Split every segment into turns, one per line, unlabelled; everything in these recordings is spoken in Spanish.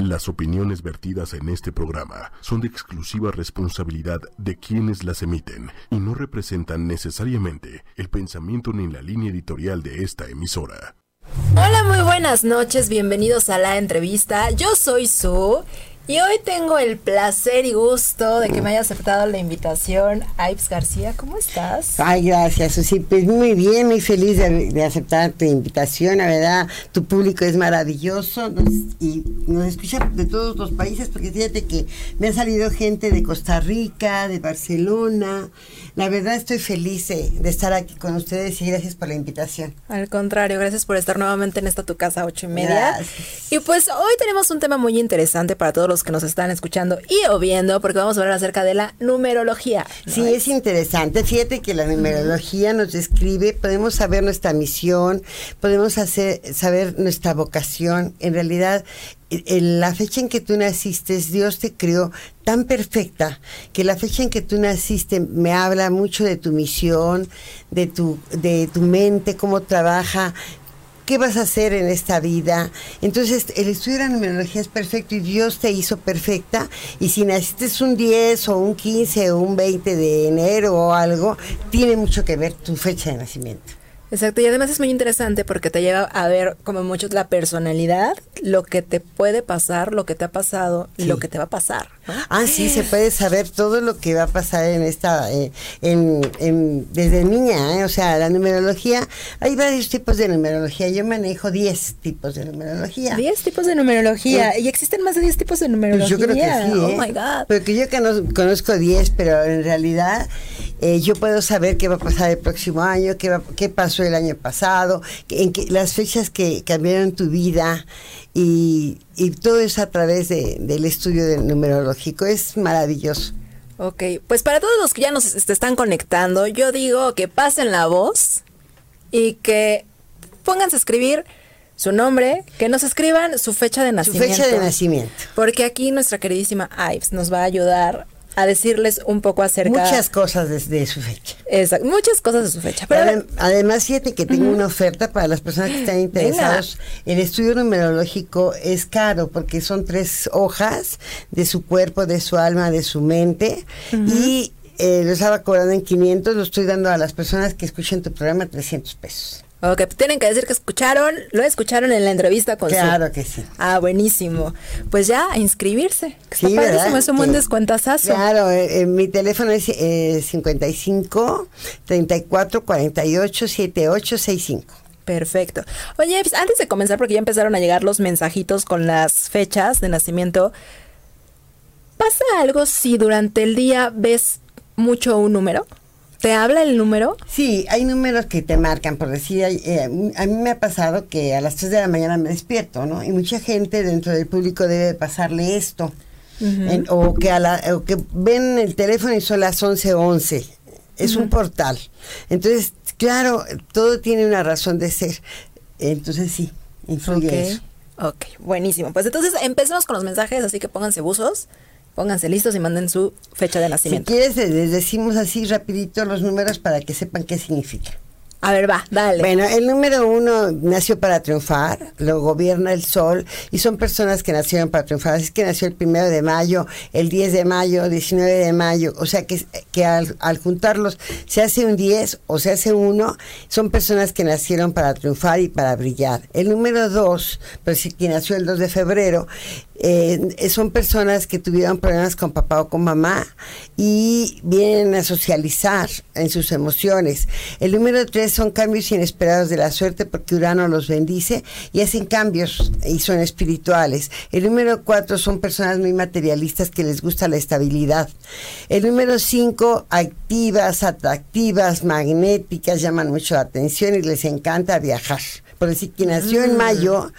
Las opiniones vertidas en este programa son de exclusiva responsabilidad de quienes las emiten y no representan necesariamente el pensamiento ni la línea editorial de esta emisora.
Hola, muy buenas noches, bienvenidos a la entrevista. Yo soy Su y hoy tengo el placer y gusto de que me haya aceptado la invitación Ives García. ¿Cómo estás?
Ay, gracias, Susi. Pues muy bien, muy feliz de, aceptar tu invitación. La verdad, tu público es maravilloso y nos escucha de todos los países porque fíjate que me ha salido gente de Costa Rica, de Barcelona. La verdad, estoy feliz de, estar aquí con ustedes y gracias por la invitación.
Al contrario, gracias por estar nuevamente en esta tu casa ocho y media. Y pues hoy tenemos un tema muy interesante para todos los que nos están escuchando y o viendo, porque vamos a hablar acerca de la numerología.
Sí, es interesante. Fíjate que la numerología nos describe, podemos saber nuestra misión, podemos hacer, saber nuestra vocación. En realidad, en la fecha en que tú naciste, Dios te creó tan perfecta que la fecha en que tú naciste me habla mucho de tu misión, de tu, de tu mente, cómo trabaja, qué vas a hacer en esta vida. Entonces, el estudio de la numerología es perfecto y Dios te hizo perfecta. Y si naciste un 10 o un 15 o un 20 de enero o algo, tiene mucho que ver tu fecha de nacimiento.
Exacto, y además es muy interesante porque te lleva a ver como mucho la personalidad, lo que te puede pasar, lo que te ha pasado y lo que te va a pasar.
Ah, sí, se puede saber todo lo que va a pasar en esta, eh, en, desde niña, ¿eh? o sea, la numerología, hay varios tipos de numerología, yo manejo 10 tipos de numerología.
10 tipos de numerología, ¿y existen más de 10 tipos de numerología?
Pues yo creo que sí, oh my God. Porque yo conozco 10, pero en realidad eh, yo puedo saber qué va a pasar el próximo año, qué, va, qué pasó el año pasado, en que, las fechas que cambiaron tu vida y, todo eso a través del estudio del numerológico. Es maravilloso.
Ok, pues para todos los que ya nos están conectando, yo digo que pasen la voz y que pónganse a escribir su nombre, que nos escriban su fecha de nacimiento.
Su fecha de nacimiento.
Porque aquí nuestra queridísima Ives nos va a ayudar a decirles un poco acerca.
Muchas cosas de, su fecha.
Exacto, muchas cosas de su fecha.
Pero además, fíjate que tengo una oferta para las personas que están interesados. El estudio numerológico es caro porque son tres hojas de su cuerpo, de su alma, de su mente. Y eh, lo estaba cobrando en 500, lo estoy dando a las personas que escuchen tu programa 300 pesos.
Ok, tienen que decir que escucharon, lo escucharon en la entrevista con
Claro que sí.
Ah, buenísimo. Pues ya, a inscribirse. Sí, está padrísimo, es un buen descuentazazo.
Claro, eh, eh, mi teléfono es eh, 55 34 48 78 65.
Perfecto. Oye, pues, antes de comenzar, porque ya empezaron a llegar los mensajitos con las fechas de nacimiento, ¿pasa algo si durante el día ves mucho un número? ¿Te habla el número?
Sí, hay números que te marcan, por decir, eh, a mí me ha pasado que a las 3 de la mañana me despierto, ¿no? Y mucha gente dentro del público debe pasarle esto. o, que a la, o que ven el teléfono y son las 11:11. 11. Es un portal. Entonces, claro, todo tiene una razón de ser. Entonces, sí, influye eso.
Ok, buenísimo. Pues entonces empecemos con los mensajes, así que pónganse buzos. Pónganse listos y manden su fecha de nacimiento.
Si quieres, les decimos así rapidito los números para que sepan qué significa.
A ver, va, dale.
Bueno, el número uno nació para triunfar, lo gobierna el sol y son personas que nacieron para triunfar. Así que nació el primero de mayo, el 10 de mayo, 19 de mayo. O sea que, que al, juntarlos se hace un 10 o se hace uno. Son personas que nacieron para triunfar y para brillar. El número dos, pero sí que nació el 2 de febrero, eh, son personas que tuvieron problemas con papá o con mamá y vienen a socializar en sus emociones. El número tres son cambios inesperados de la suerte porque Urano los bendice y hacen cambios y son espirituales. El número cuatro son personas muy materialistas que les gusta la estabilidad. El número cinco, activas, atractivas, magnéticas, llaman mucho la atención y les encanta viajar por decir que nació en mm. mayo,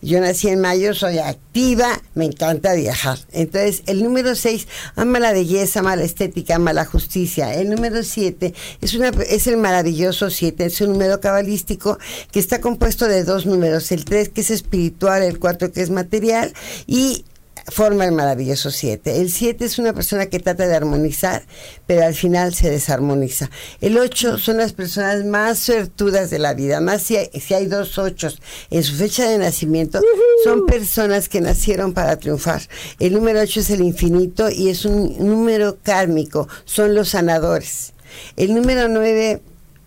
yo nací en mayo, soy activa, me encanta viajar. Entonces, el número 6 ama la belleza, ama la estética, ama la justicia. El número 7 es, una, es el maravilloso 7, es un número cabalístico que está compuesto de dos números, el 3 que es espiritual, el 4 que es material y forma el maravilloso 7. El 7 es una persona que trata de armonizar, pero al final se desarmoniza. El 8 son las personas más suertudas de la vida, más si hay, si hay dos 8 en su fecha de nacimiento, son personas que nacieron para triunfar. El número 8 es el infinito y es un número kármico, son los sanadores. El número 9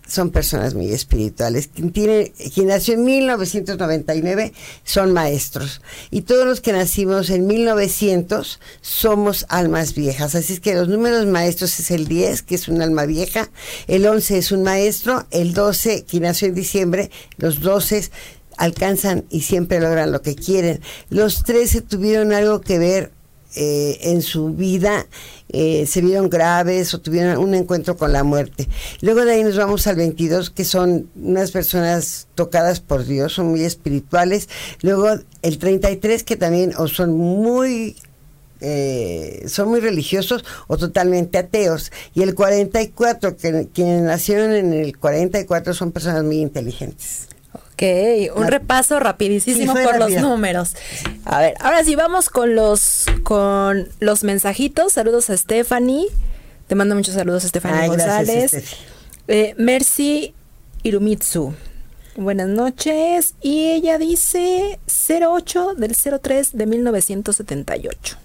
son personas muy espirituales. Quien, tiene, quien nació en 1999 son maestros. Y todos los que nacimos en 1900 somos almas viejas. Así es que los números maestros es el 10, que es un alma vieja. El 11 es un maestro. El 12, quien nació en diciembre, los 12 alcanzan y siempre logran lo que quieren. Los 13 tuvieron algo que ver eh, en su vida eh, se vieron graves o tuvieron un encuentro con la muerte. Luego de ahí nos vamos al 22, que son unas personas tocadas por Dios, son muy espirituales. Luego el 33, que también o son muy eh, son muy religiosos o totalmente ateos. Y el 44, que quienes nacieron en el 44 son personas muy inteligentes.
Un repaso rapidísimo por los números. A ver, ahora sí vamos con los con los mensajitos. Saludos a Stephanie. Te mando muchos saludos a Stephanie González. eh, Mercy Irumitsu. Buenas noches. Y ella dice 08 del 03 de 1978.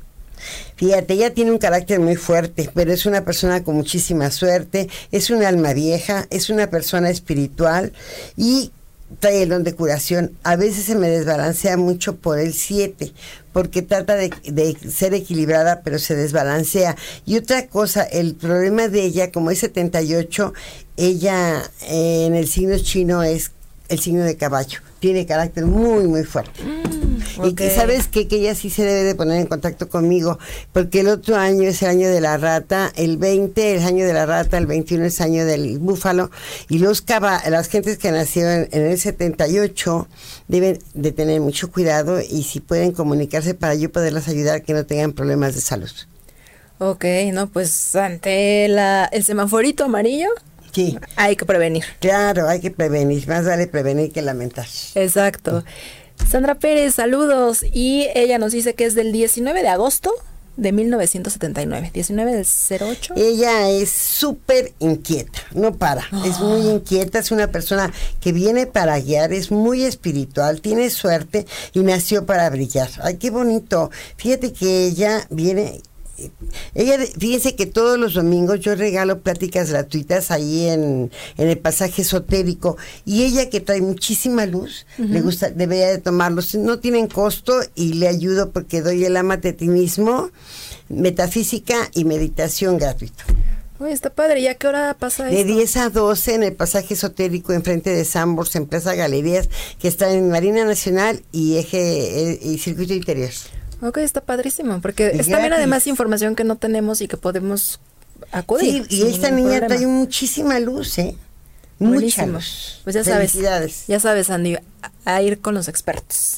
Fíjate, ella tiene un carácter muy fuerte, pero es una persona con muchísima suerte, es un alma vieja, es una persona espiritual y trae el don de curación. A veces se me desbalancea mucho por el 7, porque trata de, ser equilibrada, pero se desbalancea. Y otra cosa, el problema de ella, como es 78, ella eh, en el signo chino es el signo de caballo. Tiene carácter muy, muy fuerte. Mm, y que sabes que, que ella sí se debe de poner en contacto conmigo, porque el otro año es el año de la rata, el 20 es el año de la rata, el 21 es el año del búfalo, y los las gentes que nacieron en el 78 deben de tener mucho cuidado y si pueden comunicarse para yo poderlas ayudar que no tengan problemas de salud.
Ok, no, pues ante la, el semaforito amarillo,
Sí.
Hay que prevenir.
Claro, hay que prevenir. Más vale prevenir que lamentar.
Exacto. Sandra Pérez, saludos. Y ella nos dice que es del 19 de agosto de 1979, 19 del 08.
Ella es súper inquieta, no para, es muy ah. inquieta, es una persona que viene para guiar, es muy espiritual, tiene suerte y nació para brillar. Ay, qué bonito. Fíjate que ella viene ella, fíjense que todos los domingos yo regalo pláticas gratuitas ahí en, el pasaje esotérico y ella que trae muchísima luz, le gusta, debería de tomarlos, no tienen costo y le ayudo porque doy el amatetismo, metafísica y meditación gratuito.
Uy, está padre. ¿Y a qué hora pasa
De 10 a 12 en el pasaje esotérico enfrente de Sambors, en Plaza Galerías, que está en Marina Nacional y Eje eh, y Circuito Interior.
Ok, está padrísimo, porque es también además información que no tenemos y que podemos acudir.
Sí, y esta niña trae muchísima luz, ¿eh? Mucha luz.
Pues ya sabes, ya sabes, Andy, a, ir con los expertos.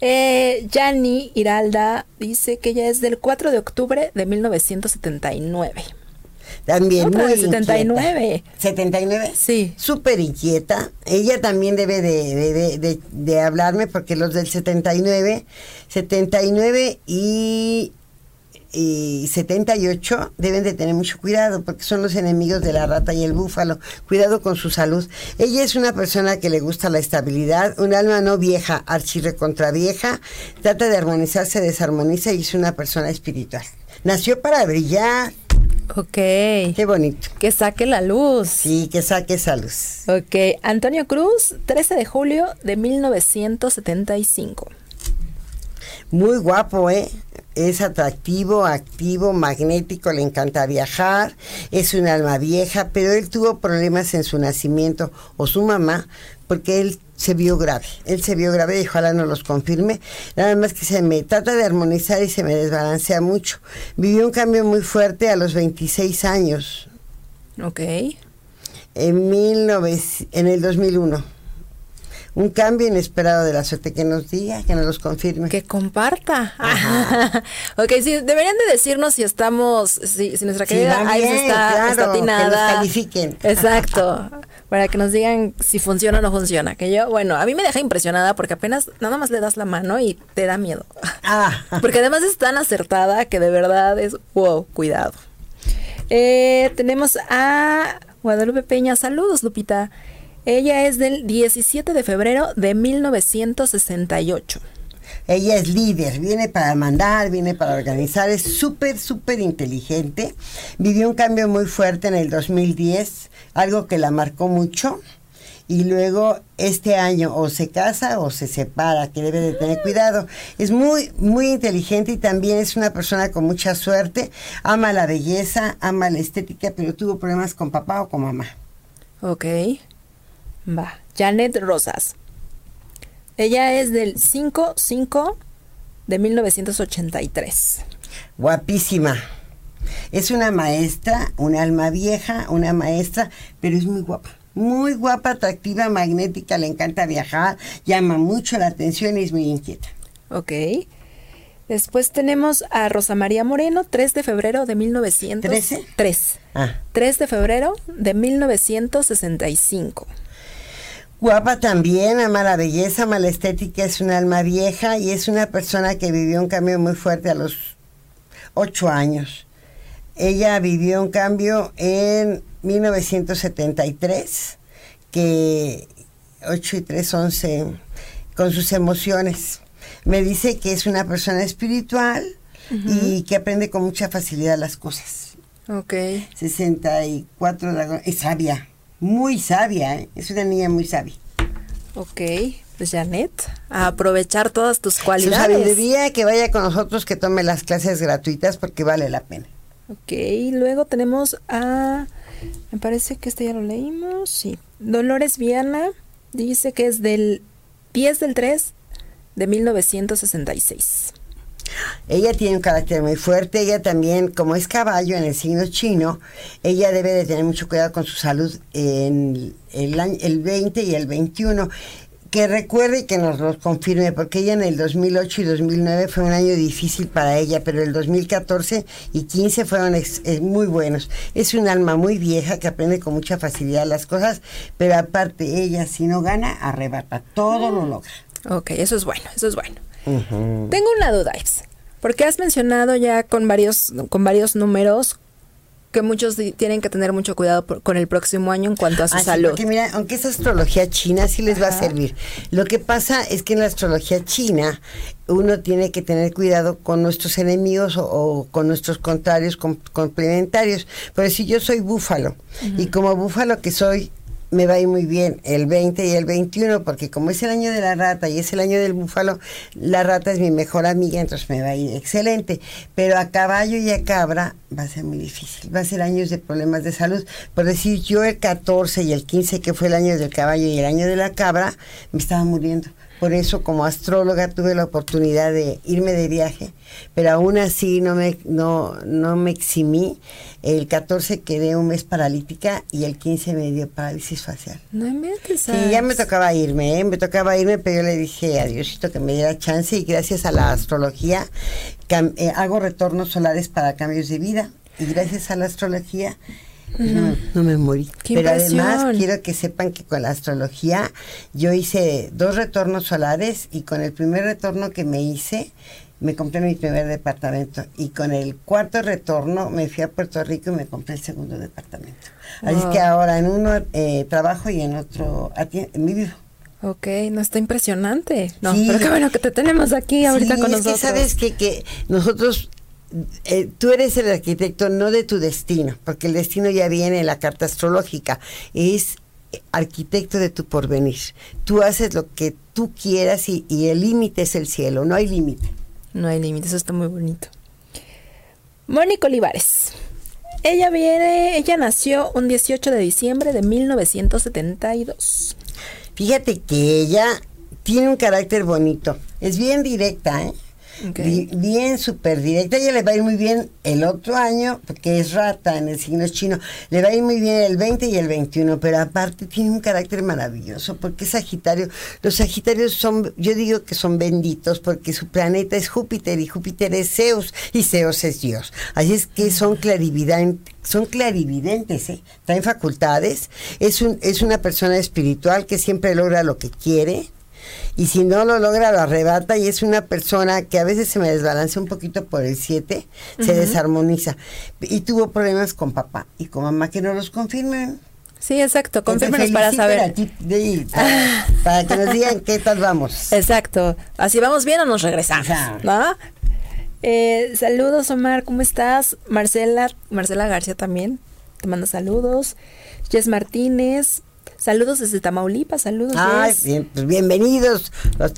Eh, Yanni Hiralda dice que ella es del 4 de octubre de 1979.
También muy
79.
79.
Sí.
Súper inquieta. Ella también debe de, de, hablarme porque los del 79, 79 y y 78 deben de tener mucho cuidado porque son los enemigos de la rata y el búfalo. Cuidado con su salud. Ella es una persona que le gusta la estabilidad, un alma no vieja, archirre contra vieja, trata de armonizarse, desarmoniza y es una persona espiritual. Nació para brillar.
Ok.
Qué bonito.
Que saque la luz.
Sí, que saque esa luz.
Ok. Antonio Cruz, 13 de julio de 1975.
Muy guapo, ¿eh? Es atractivo, activo, magnético, le encanta viajar, es un alma vieja, pero él tuvo problemas en su nacimiento o su mamá porque él se vio grave. Él se vio grave y ojalá no los confirme. Nada más que se me trata de armonizar y se me desbalancea mucho. Vivió un cambio muy fuerte a los 26 años.
Ok.
En, 19, en el 2001. Un cambio inesperado de la suerte que nos diga, que nos los confirme.
Que comparta. ok, sí, deberían de decirnos si estamos, si, nuestra querida está,
claro, Que nos califiquen.
Exacto. para que nos digan si funciona o no funciona. Que yo, bueno, a mí me deja impresionada porque apenas nada más le das la mano y te da miedo.
Ah.
Porque además es tan acertada que de verdad es, wow, cuidado. Eh, tenemos a Guadalupe Peña. Saludos, Lupita. Ella es del 17 de febrero de 1968.
Ella es líder, viene para mandar, viene para organizar, es súper, súper inteligente. Vivió un cambio muy fuerte en el 2010, algo que la marcó mucho. Y luego este año o se casa o se separa, que debe de tener cuidado. Es muy, muy inteligente y también es una persona con mucha suerte. Ama la belleza, ama la estética, pero tuvo problemas con papá o con mamá.
Ok. Va. Janet Rosas. Ella es del 5-5 de 1983.
Guapísima. Es una maestra, un alma vieja, una maestra, pero es muy guapa. Muy guapa, atractiva, magnética, le encanta viajar, llama mucho la atención y es muy inquieta.
Ok. Después tenemos a Rosa María Moreno, 3 de febrero de 1900.
¿Trece?
3.
Ah.
3 de febrero de 1965.
Guapa también, ama la belleza, ama la estética, es un alma vieja y es una persona que vivió un cambio muy fuerte a los ocho años. Ella vivió un cambio en 1973, que 8 y 3, 11, con sus emociones. Me dice que es una persona espiritual y que aprende con mucha facilidad las cosas.
Ok.
64 de agosto, es sabia, muy sabia, ¿eh? es una niña muy sabia.
Ok. Pues Janet, a aprovechar todas tus
Su
cualidades.
sabiduría, que vaya con nosotros, que tome las clases gratuitas porque vale la pena.
Ok, luego tenemos a. Me parece que este ya lo leímos. Sí. Dolores Viana dice que es del 10 del 3 de 1966.
Ella tiene un carácter muy fuerte, ella también, como es caballo en el signo chino, ella debe de tener mucho cuidado con su salud en el, el 20 y el 21. Que recuerde y que nos lo confirme, porque ella en el 2008 y 2009 fue un año difícil para ella, pero el 2014 y 15 fueron ex- muy buenos. Es un alma muy vieja que aprende con mucha facilidad las cosas, pero aparte ella si no gana, arrebata, todo lo logra.
Ok, eso es bueno, eso es bueno. Tengo una duda, Ives, porque has mencionado ya con varios, con varios números que muchos tienen que tener mucho cuidado por- con el próximo año en cuanto a su
Ah,
salud.
porque mira, aunque es astrología china, sí les va a servir. Lo que pasa es que en la astrología china uno tiene que tener cuidado con nuestros enemigos o, o con nuestros contrarios com- complementarios. Pero si yo soy búfalo y como búfalo que soy, me va a ir muy bien el 20 y el 21, porque como es el año de la rata y es el año del búfalo, la rata es mi mejor amiga, entonces me va a ir excelente. Pero a caballo y a cabra va a ser muy difícil, va a ser años de problemas de salud. Por decir, yo el 14 y el 15, que fue el año del caballo y el año de la cabra, me estaba muriendo. Por eso, como astróloga, tuve la oportunidad de irme de viaje, pero aún así no me, no, no me eximí. El 14 quedé un mes paralítica y el 15 me dio parálisis facial.
No inventes.
Sí, ya me tocaba irme, ¿eh? me tocaba irme, pero yo le dije a Diosito que me diera chance y gracias a la astrología eh, hago retornos solares para cambios de vida y gracias a la astrología no, no me morí.
Qué
pero además
impresión.
quiero que sepan que con la astrología yo hice dos retornos solares y con el primer retorno que me hice me compré mi primer departamento y con el cuarto retorno me fui a Puerto Rico y me compré el segundo departamento. Así
Wow.
que ahora en uno eh, trabajo y en otro vivo.
Ok, no está impresionante. No,
Sí.
pero qué bueno que te tenemos aquí ahorita
Sí,
con
es
nosotros.
que sabes que, que nosotros, eh, tú eres el arquitecto no de tu destino, porque el destino ya viene en la carta astrológica, es arquitecto de tu porvenir. Tú haces lo que tú quieras y, y el límite es el cielo, no hay límite.
No hay límites, eso está muy bonito. Mónica Olivares. Ella viene, ella nació un 18 de diciembre de 1972.
Fíjate que ella tiene un carácter bonito, es bien directa, ¿eh? Bien súper directa. Ella le va a ir muy bien el otro año, porque es rata en el signo chino. Le va a ir muy bien el 20 y el 21, pero aparte tiene un carácter maravilloso, porque Sagitario. Los Sagitarios son, yo digo que son benditos, porque su planeta es Júpiter y Júpiter es Zeus y Zeus es Dios. Así es que son clarividentes. Son clarividentes, ¿eh? traen facultades. Es, un, es una persona espiritual que siempre logra lo que quiere y si no lo logra lo arrebata y es una persona que a veces se me desbalancea un poquito por el 7, se desarmoniza y tuvo problemas con papá y con mamá que no los confirmen.
Sí, exacto. Confírmenos para saber.
de- para que nos digan qué tal vamos.
Exacto. Así vamos bien o nos regresamos,
Ajá.
¿no? Eh, saludos, Omar, ¿cómo estás? Marcela, Marcela García también, te manda saludos. Jess Martínez, saludos desde Tamaulipas, saludos.
Ay, bien, pues bienvenidos los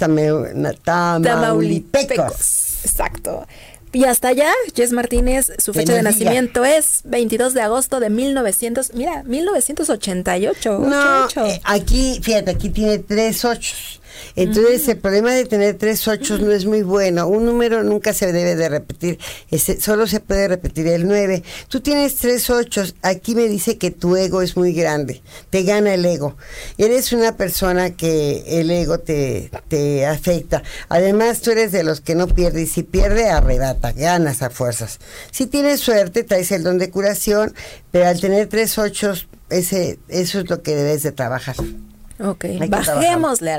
na- tamaulipecos.
Exacto. Y hasta allá, Jess Martínez, su fecha de
diga.
nacimiento es 22 de agosto de 1900, mira, 1988.
No, eh, aquí, fíjate, aquí tiene tres ochos. Entonces, el problema de tener tres ochos no es muy bueno. Un número nunca se debe de repetir. Ese, solo se puede repetir el nueve. Tú tienes tres ochos. Aquí me dice que tu ego es muy grande. Te gana el ego. Eres una persona que el ego te, te afecta. Además, tú eres de los que no pierde. Y si pierde, arrebata. Ganas a fuerzas. Si tienes suerte, traes el don de curación. Pero al tener tres ochos, ese, eso es lo que debes de trabajar.
Ok, bajémosle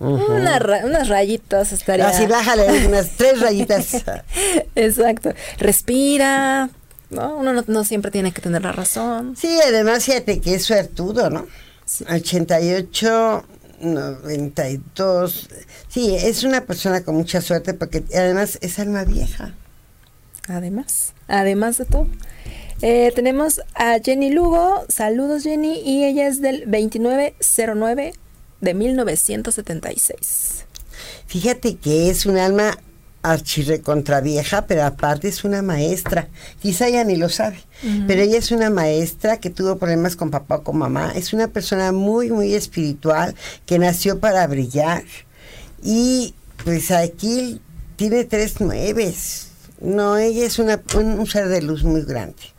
al ego. Una ra- unas rayitas estaría.
Así bájale unas tres rayitas.
Exacto. Respira. ¿no? Uno no, no siempre tiene que tener la razón.
Sí, además fíjate que es suertudo, ¿no?
Sí.
88, 92. Sí, es una persona con mucha suerte porque además es alma vieja.
Además, además de todo. Eh, tenemos a Jenny Lugo. Saludos, Jenny. Y ella es del 2909 de 1976.
Fíjate que es un alma archirrecontra vieja, pero aparte es una maestra. Quizá ella ni lo sabe, pero ella es una maestra que tuvo problemas con papá o con mamá. Es una persona muy, muy espiritual que nació para brillar. Y pues aquí tiene tres nueves. No, ella es una, un, un ser de luz muy grande.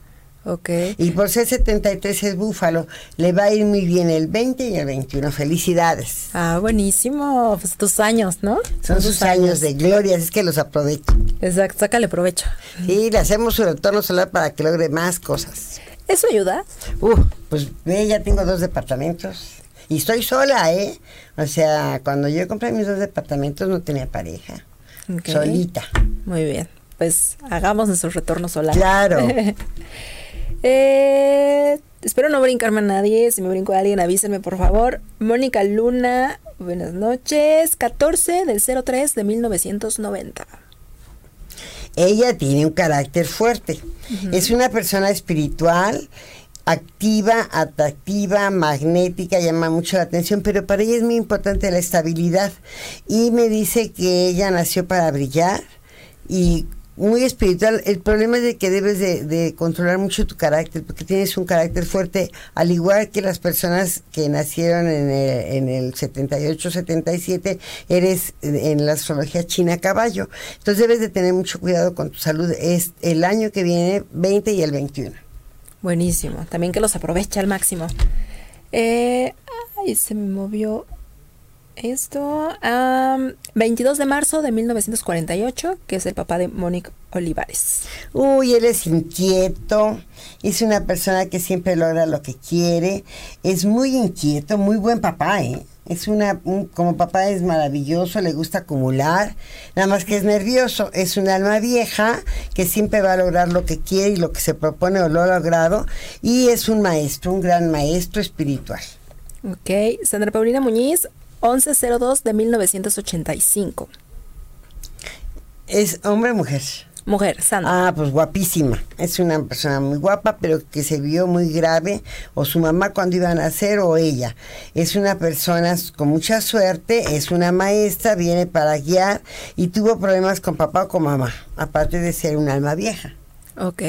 Ok.
Y por ser 73 es búfalo, le va a ir muy bien el 20 y el 21. Felicidades.
Ah, buenísimo. Pues tus años, ¿no?
Son sus años de gloria, es que los aprovecho.
Exacto, sácale provecho.
Y le hacemos su retorno solar para que logre más cosas.
¿Eso ayuda?
Uh, pues ve, ya tengo dos departamentos. Y estoy sola, ¿eh? O sea, cuando yo compré mis dos departamentos no tenía pareja.
Ok.
Solita.
Muy bien. Pues hagamos nuestro retorno solar.
Claro.
Eh, espero no brincarme a nadie. Si me brinco a alguien, avísenme, por favor. Mónica Luna, buenas noches. 14 del 03 de 1990.
Ella tiene un carácter fuerte. Es una persona espiritual, activa, atractiva, magnética, llama mucho la atención, pero para ella es muy importante la estabilidad. Y me dice que ella nació para brillar y muy espiritual. El problema es de que debes de, controlar mucho tu carácter, porque tienes un carácter fuerte, al igual que las personas que nacieron en el, en el 78, 77, eres en la astrología china caballo. Entonces debes de tener mucho cuidado con tu salud. Es el año que viene, 20 y el 21.
Buenísimo. También que los aproveche al máximo. Eh, ay, se me movió esto. Am, 22 de marzo de 1948, que es el papá de Mónica Olivares.
Uy, él es inquieto, es una persona que siempre logra lo que quiere, es muy inquieto, muy buen papá, ¿eh? Es una, un- como papá es maravilloso, le gusta acumular, nada más que es nervioso, es un alma vieja que siempre va a lograr lo que quiere y lo que se propone o lo ha logrado, y es un maestro, un gran maestro espiritual.
Ok. Sandra Paulina Muñiz, 1102 de 1985.
¿Es hombre o mujer?
Mujer, Sandra.
Ah, pues guapísima. Es una persona muy guapa, pero que se vio muy grave, o su mamá cuando iba a nacer, o ella. Es una persona con mucha suerte, es una maestra, viene para guiar y tuvo problemas con papá o con mamá, aparte de ser un alma vieja.
Ok.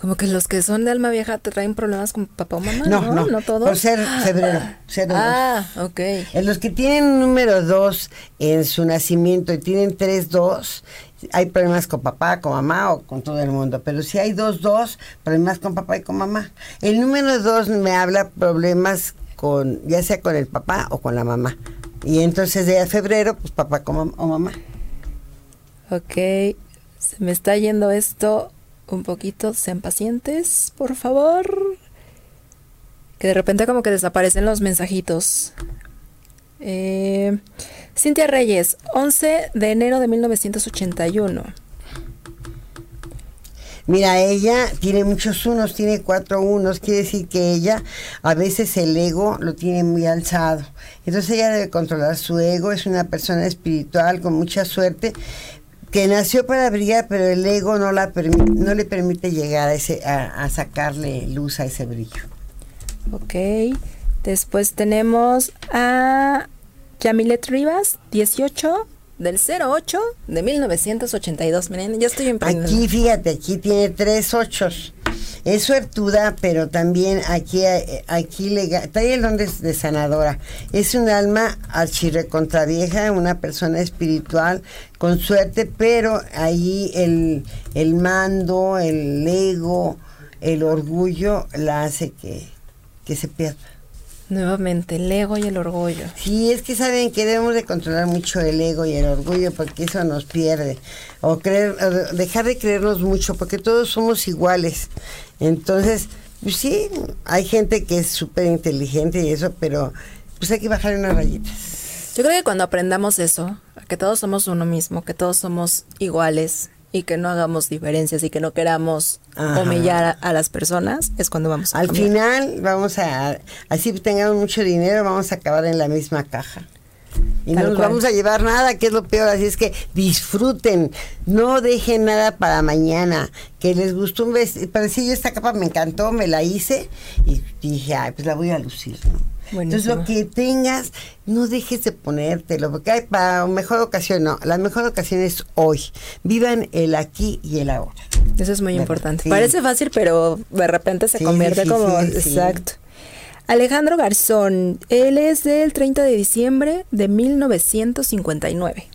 Como que los que son de alma vieja te traen problemas con papá o mamá.
No,
No,
no,
no, todos.
Por ser febrero. ser
Ah, ok.
En los que tienen número 2 en su nacimiento y tienen 3-2, hay problemas con papá, con mamá o con todo el mundo. Pero si hay 2-2, problemas con papá y con mamá. El número 2 me habla problemas con, ya sea con el papá o con la mamá. Y entonces de febrero, pues papá con mam- o mamá.
Ok. Se me está yendo esto un poquito. Sean pacientes, por favor. Que de repente como que desaparecen los mensajitos. Eh, Cintia Reyes, 11 de enero de 1981.
Mira, ella tiene muchos unos, tiene cuatro unos, quiere decir que ella a veces el ego lo tiene muy alzado. Entonces ella debe controlar su ego, es una persona espiritual con mucha suerte que nació para brillar, pero el ego no, la no le permite llegar a, ese, a, a sacarle luz a ese brillo.
Ok. Después tenemos a Yamilet Rivas, 18 del 08 de 1982. Miren, ya estoy emprendiendo.
Aquí, fíjate, aquí tiene tres ochos. Es suertuda, pero también aquí, eh, aquí le trae el don de, de sanadora. Es un alma archirrecontravieja, una persona espiritual con suerte, pero ahí el, el mando, el ego, el orgullo la hace que, que se pierda.
Nuevamente, el ego y el orgullo.
Sí, es que saben que debemos de controlar mucho el ego y el orgullo porque eso nos pierde. O creer, o dejar de creernos mucho porque todos somos iguales. Entonces, pues sí, hay gente que es súper inteligente y eso, pero pues hay que bajar unas rayitas.
Yo creo que cuando aprendamos eso, que todos somos uno mismo, que todos somos iguales y que no hagamos diferencias y que no queramos
Ajá.
humillar a, a las personas, es cuando vamos a
Al
cambiar.
final vamos a, así tengamos mucho dinero, vamos a acabar en la misma caja. Y
Tal
no nos
cual.
vamos a llevar nada, que es lo peor. Así es que disfruten, no dejen nada para mañana. Que les gustó un vestido. Parecía yo esta capa, me encantó, me la hice y dije, ay, pues la voy a lucir, ¿no? Entonces lo que tengas, no dejes de ponértelo, porque hay para mejor ocasión, no. La mejor ocasión es hoy. Vivan el aquí y el ahora.
Eso es muy importante.
sí.
Parece fácil, pero de repente se
Sí,
convierte como...
sí.
Exacto. Alejandro Garzón, él es del 30 de diciembre de 1959.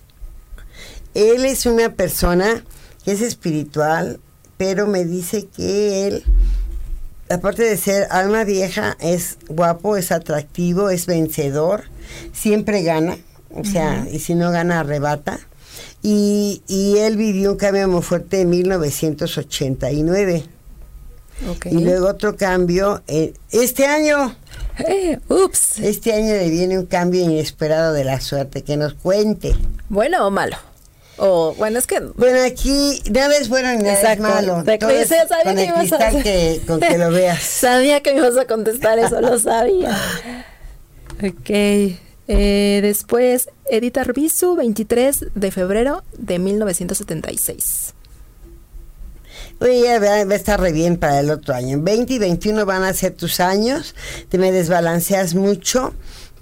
Él es una persona que es espiritual, pero me dice que él, aparte de ser alma vieja, es guapo, es atractivo, es vencedor, siempre gana, o sea, y si no gana, arrebata. Y, y él vivió un cambio muy fuerte en 1989.
Ok.
Y luego otro cambio, eh, este año,
Eh, ups.
este año le viene un cambio inesperado de la suerte, que nos cuente.
¿Bueno o malo? O, bueno, es que...
Bueno, aquí nada es bueno ni nada
Exacto.
es malo.
Te-
Todo es
sabía
con
que
el
ibas a
que, con que lo veas.
Sabía que me ibas a contestar eso, lo sabía. Ok. Eh, después, Edith Arbizu, 23 de febrero de 1976.
Oye, ya va, va a estar re bien para el otro año. 20 y 21 van a ser tus años. Te me desbalanceas mucho.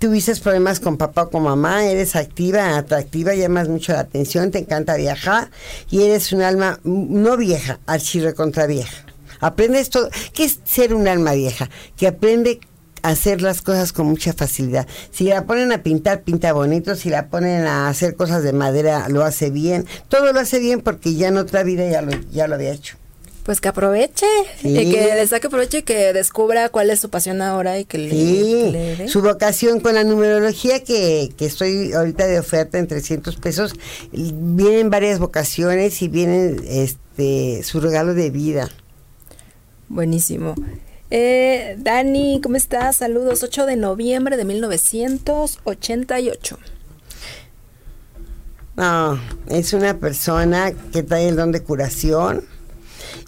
Tuviste problemas con papá o con mamá. Eres activa, atractiva, llamas mucho la atención. Te encanta viajar. Y eres un alma mm, no vieja, archirre contra vieja. Aprendes todo. ¿Qué es ser un alma vieja? Que aprende a hacer las cosas con mucha facilidad. Si la ponen a pintar, pinta bonito. Si la ponen a hacer cosas de madera, lo hace bien. Todo lo hace bien porque ya en otra vida ya lo, ya lo había hecho.
Pues que aproveche,
Sí.
y que le saque provecho y que descubra cuál es su pasión ahora y que le, que le
Sí,
dé.
su vocación con la numerología que, que estoy ahorita de oferta en 300 pesos, vienen varias vocaciones y vienen este su regalo de vida.
Buenísimo. Eh, Dani, ¿cómo estás? Saludos. 8 de noviembre de 1988.
No, es una persona que trae el don de curación,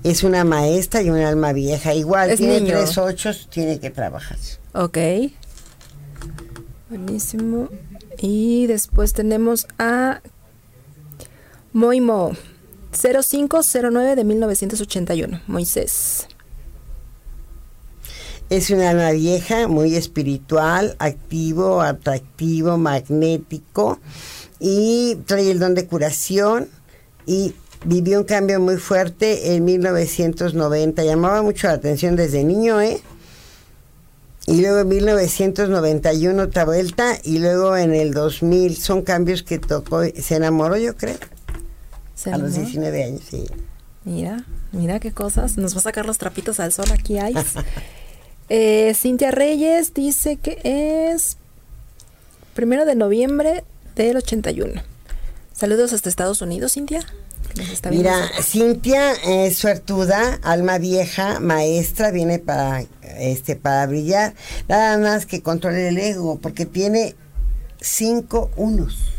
es una maestra y un alma vieja. Igual,
Es
tiene
niño.
tres ochos, tiene que trabajar.
Ok. Buenísimo. Y después tenemos a Moimo 0509 de 1981. Moisés.
Es un alma vieja, muy espiritual, activo, atractivo, magnético y trae el don de curación y vivió un cambio muy fuerte en 1990. Llamaba mucho la atención desde niño, ¿eh? Y luego en 1991 otra vuelta y luego en el 2000 son cambios que tocó, se enamoró yo creo. a los 19 años, sí.
Mira, mira qué cosas. Nos va a sacar los trapitos al sol aquí, hay. eh, Cintia Reyes dice que es primero de noviembre del 81. Saludos hasta Estados Unidos, Cintia.
Mira, Cintia es suertuda, alma vieja, maestra, viene para este para brillar. Nada más que controle el ego, porque tiene cinco unos.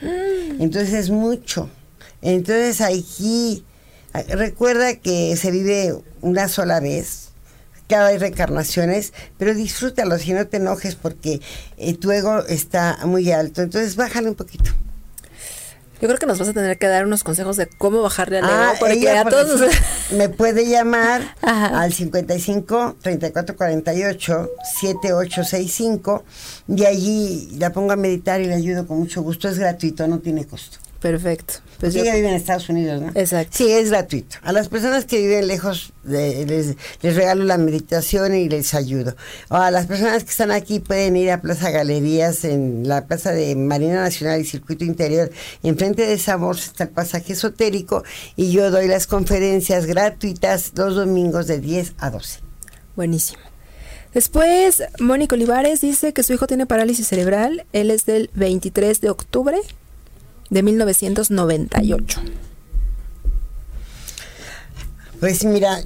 Mm. Entonces es mucho. Entonces aquí recuerda que se vive una sola vez. Claro, hay recarnaciones, pero disfrútalo, si no te enojes porque eh, tu ego está muy alto. Entonces bájale un poquito.
Yo creo que nos vas a tener que dar unos consejos de cómo bajarle al ah, ego, porque a todos
me puede llamar al 55 34 48 7865 y allí la pongo a meditar y le ayudo con mucho gusto. Es gratuito, no tiene costo.
Perfecto.
Pues ella vive en Estados Unidos, ¿no?
Exacto.
Sí, es gratuito. A las personas que viven lejos les, regalo la meditación y les ayudo. O a las personas que están aquí pueden ir a Plaza Galerías en la Plaza de Marina Nacional y Circuito Interior. Enfrente de esa bolsa está el pasaje esotérico y yo doy las conferencias gratuitas los domingos de 10 a 12.
Buenísimo. Después, Mónica Olivares dice que su hijo tiene parálisis cerebral. Él es del 23 de octubre de 1998.
Pues mira,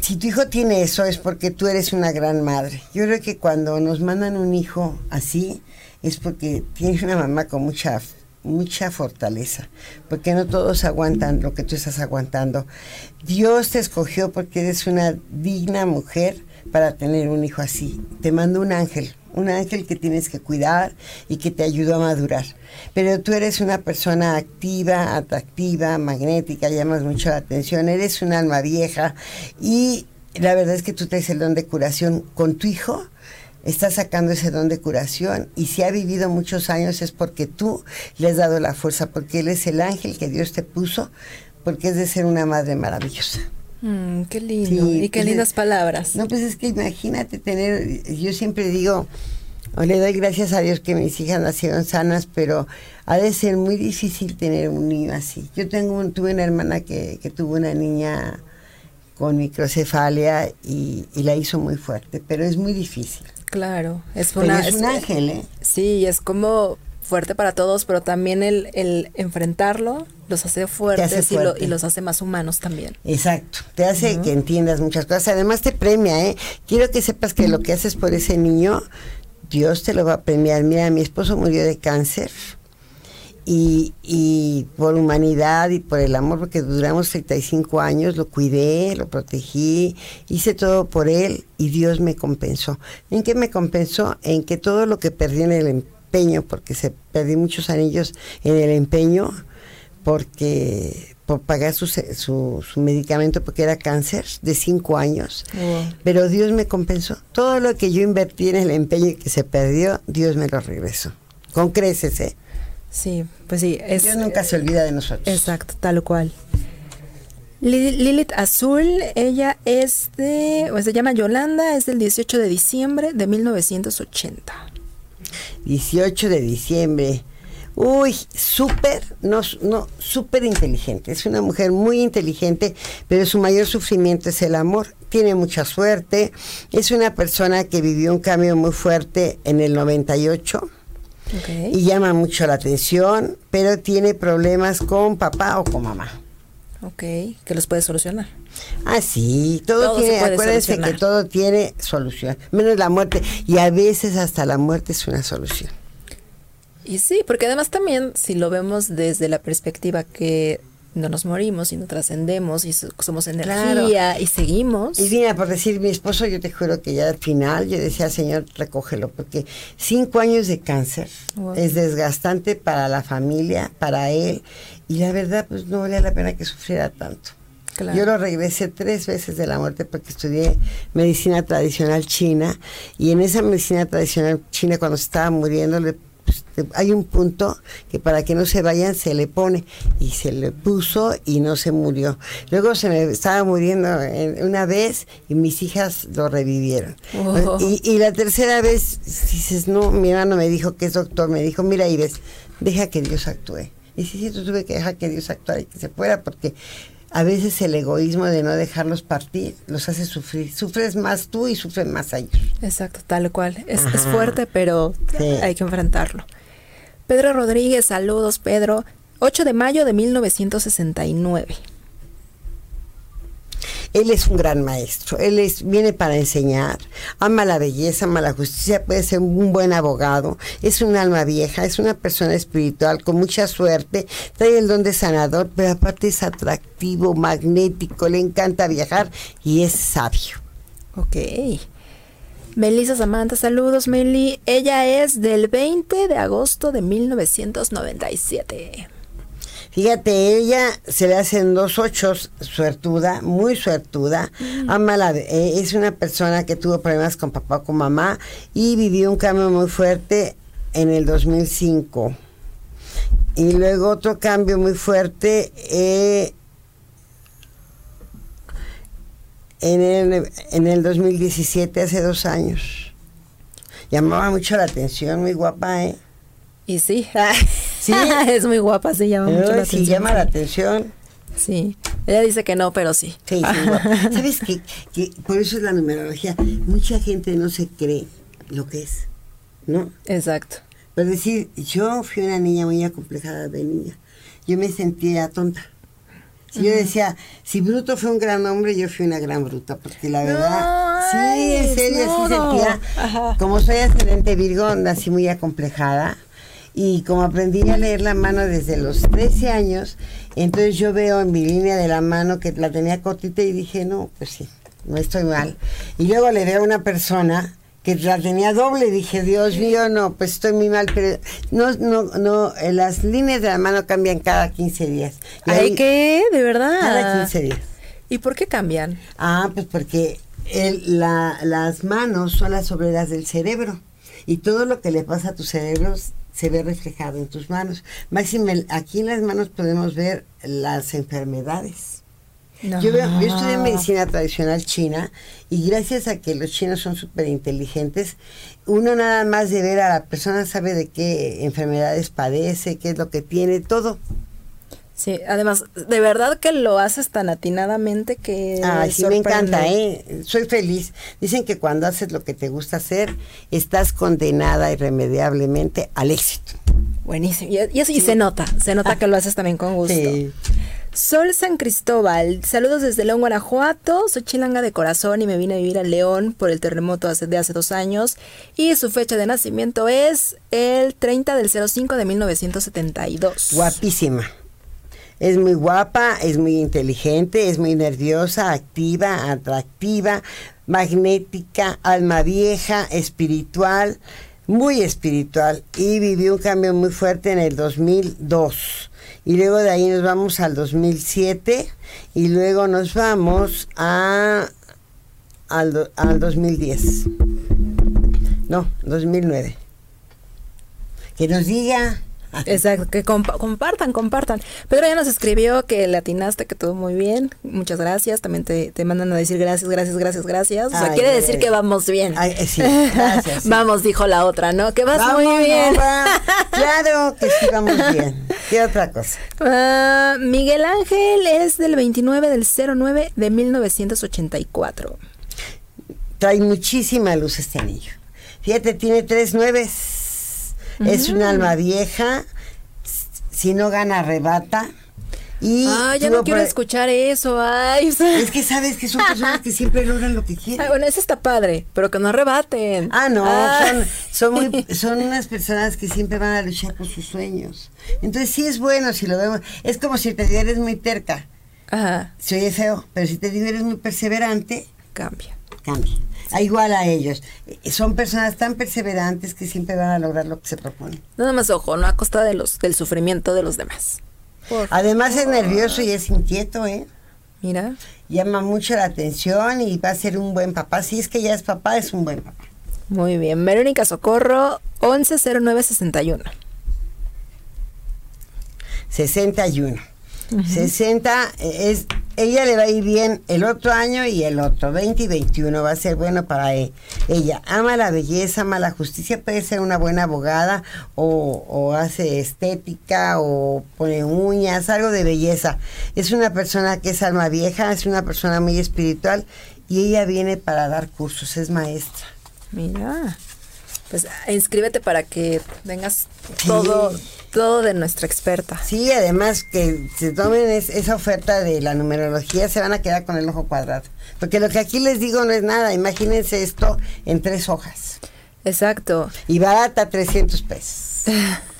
si tu hijo tiene eso es porque tú eres una gran madre. Yo creo que cuando nos mandan un hijo así es porque tienes una mamá con mucha mucha fortaleza, porque no todos aguantan lo que tú estás aguantando. Dios te escogió porque eres una digna mujer para tener un hijo así. Te mando un ángel, un ángel que tienes que cuidar y que te ayudó a madurar. Pero tú eres una persona activa, atractiva, magnética, llamas mucho la atención, eres un alma vieja y la verdad es que tú traes el don de curación con tu hijo. Estás sacando ese don de curación y si ha vivido muchos años es porque tú le has dado la fuerza, porque él es el ángel que Dios te puso, porque es de ser una madre maravillosa.
Mm, qué lindo. y qué pues lindas palabras.
No, pues es que imagínate tener, yo siempre digo, o le doy gracias a Dios que mis hijas nacieron sanas, pero ha de ser muy difícil tener un niño así. Yo tengo tuve una hermana que, que tuvo una niña con microcefalia y, la hizo muy fuerte, pero es muy difícil.
Claro, es,
una, es un ángel, ¿eh?
Sí, es como fuerte para todos, pero también el, el enfrentarlo los hace fuertes Y, los hace más humanos también.
Exacto, te hace que entiendas muchas cosas. Además te premia, ¿eh? Quiero que sepas que lo que haces por ese niño, Dios te lo va a premiar. Mira, mi esposo murió de cáncer. Y, y, por humanidad y por el amor, porque duramos 35 años, lo cuidé, lo protegí, hice todo por él y Dios me compensó. ¿En qué me compensó? En que todo lo que perdí en el empeño, porque se perdí muchos anillos en el empeño, porque por pagar su, su, medicamento porque era cáncer de cinco años. Pero Dios me compensó. Todo lo que yo invertí en el empeño y que se perdió, Dios me lo regresó. Con creces, ¿eh?
Sí, pues sí.
Es, Dios nunca se olvida de nosotros.
Exacto, tal cual. Lilith Azul, ella es de, o se llama Yolanda, es del 18 de diciembre de 1980.
18 de diciembre. Uy, súper, no, no, súper inteligente. Es una mujer muy inteligente, pero su mayor sufrimiento es el amor. Tiene mucha suerte. Es una persona que vivió un cambio muy fuerte en el 98. Y llama mucho la atención, pero tiene problemas con papá o con mamá.
Ok, que los puede solucionar.
Ah, sí, todo, tiene, acuérdense que todo tiene solución, menos la muerte, y a veces hasta la muerte es una solución.
Y sí, porque además también si lo vemos desde la perspectiva que no nos morimos y no trascendemos y somos energía y seguimos.
Y mira, por decir mi esposo, yo te juro que ya al final yo decía, Señor, recógelo, porque cinco años de cáncer es desgastante para la familia, para él, y la verdad, pues no valía la pena que sufriera tanto. Yo lo regresé tres veces de la muerte porque estudié medicina tradicional china y en esa medicina tradicional china cuando estaba muriendo le pues hay un punto que para que no se vayan se le pone y se le puso y no se murió. Luego se me estaba muriendo una vez y mis hijas lo revivieron.
Oh.
Y, y la tercera vez dices, no, mi hermano me dijo que es doctor, me dijo, mira Ives, deja que Dios actúe. Y sí, sí, tuve que dejar que Dios actuara y que se fuera porque a veces el egoísmo de no dejarlos partir los hace sufrir. Sufres más tú y sufren más ellos.
Exacto, tal cual. Es, fuerte, pero
Sí.
hay que enfrentarlo. Pedro Rodríguez, saludos, Pedro. 8 de mayo de 1969.
Él es un gran maestro, él es, viene para enseñar, ama la belleza, ama la justicia, puede ser un buen abogado, es un alma vieja, es una persona espiritual con mucha suerte, trae el don de sanador, pero aparte es atractivo, magnético, le encanta viajar y es sabio.
Ok. Melissa Samantha, saludos, Meli. Ella es del 20 de agosto de 1997.
Fíjate, ella se le hacen dos ochos, suertuda, muy suertuda, ama la, eh, es una persona que tuvo problemas con papá o con mamá y vivió un cambio muy fuerte en el 2005. Y luego otro cambio muy fuerte eh, en, el, en el 2017, hace dos años. Llamaba mucho la atención, muy guapa, ¿eh?
Y sí,
Sí.
es muy guapa, sí, llama mucho la
Ay,
atención.
sí, llama la atención.
Sí, ella dice que no, pero sí.
Sí, sí, guapa. ¿Sabes qué? Que por eso es la numerología. Mucha gente no se cree lo que es, ¿no?
Exacto.
Pero decir, yo fui una niña muy acomplejada de niña. Yo me sentía tonta. Si yo decía, si Bruto fue un gran hombre, yo fui una gran bruta, porque la verdad, sí, en serio,
no,
sí sentía. Como soy ascendente Virgo, nací muy acomplejada. Y como aprendí a leer la mano desde los 13 años, entonces yo veo en mi línea de la mano que la tenía cortita y dije, no, pues sí, no estoy mal. Y luego le veo a una persona que la tenía doble, dije, Dios mío, no, pues estoy muy mal, pero no, no, no, eh, las líneas de la mano cambian cada 15 días. Y
¿Ay,
ahí-
qué? ¿De verdad?
Cada 15 días.
¿Y por qué cambian?
Ah, pues porque el- la- las manos son las obreras del cerebro y todo lo que le pasa a tu cerebro s- se ve reflejado en tus manos. Máxime, aquí en las manos podemos ver las enfermedades. Yo, veo- yo estudié medicina tradicional china y gracias a que los chinos son súper inteligentes, uno nada más de ver a la persona sabe de qué enfermedades padece, qué es lo que tiene, todo.
Sí, además, de verdad que lo haces tan atinadamente que.
Ay, sí, me encanta, ¿eh? Soy feliz. Dicen que cuando haces lo que te gusta hacer, estás condenada irremediablemente al éxito.
Buenísimo. Y, y eso- y se nota, se nota que lo haces también con gusto.
Sí.
Sol San Cristóbal, saludos desde León, Guanajuato. Soy chilanga de corazón y me vine a vivir a León por el terremoto hace, de hace dos años. Y su fecha de nacimiento es el 30 del 05 de 1972.
Guapísima. Es muy guapa, es muy inteligente, es muy nerviosa, activa, atractiva, magnética, alma vieja, espiritual, muy espiritual. Y vivió un cambio muy fuerte en el 2002. Y luego de ahí nos vamos al 2007 y luego nos vamos a, al, al 2010. No, 2009. Que nos diga.
Exacto, que compa- compartan, compartan. Pedro ya nos escribió que le atinaste, que todo muy bien. Muchas gracias. También te, te mandan a decir gracias, gracias, gracias, gracias. O sea,
Ay,
quiere
ay,
decir
ay.
que vamos bien.
Ay, eh, sí, gracias, sí.
vamos, dijo la otra, ¿no? Que vas
Vamos,
muy bien.
Claro que sí, vamos bien. ¿Qué otra cosa?
Ah, Miguel Ángel es del 29 del 09 de 1984.
Trae muchísima luz este anillo. Fíjate, tiene tres nueves. Es un alma vieja. Si no gana, arrebata. Y
Ay, ya no quiero escuchar eso. Ay, o sea-
Es que sabes que son personas que siempre logran lo que
Ay,
quieren.
bueno, eso está padre, pero que no arrebaten.
Ah, no,
Ah.
son, son, muy, son unas personas que siempre van a luchar por sus sueños. Entonces sí es bueno si lo vemos. Es como si te eres muy terca.
Ajá,
Se oye feo, pero si te digo, eres muy perseverante,
cambia.
cambia. Ah, Igual a ellos. Eh, Son personas tan perseverantes que siempre van a lograr lo que se proponen.
Nada más ojo, no a costa de los, del sufrimiento de los demás. Por
Además es nervioso y es inquieto, ¿eh?
Mira,
Llama mucho la atención y va a ser un buen papá. Si es que ya es papá, es un buen papá.
Muy bien. Verónica Socorro, 110961.
61. 60 es ella le va a ir bien el otro año y el otro, 20 y 21 va a ser bueno para e, ella. Ama la belleza, ama la justicia, puede ser una buena abogada o, o hace estética o pone uñas, algo de belleza. Es una persona que es alma vieja, es una persona muy espiritual y ella viene para dar cursos, es maestra.
Mira, pues inscríbete para que vengas todo, todo de nuestra experta.
Sí, además que se tomen esa oferta de la numerología, se van a quedar con el ojo cuadrado. Porque lo que aquí les digo no es nada, imagínense esto en tres hojas.
Exacto.
Y barata 300 pesos.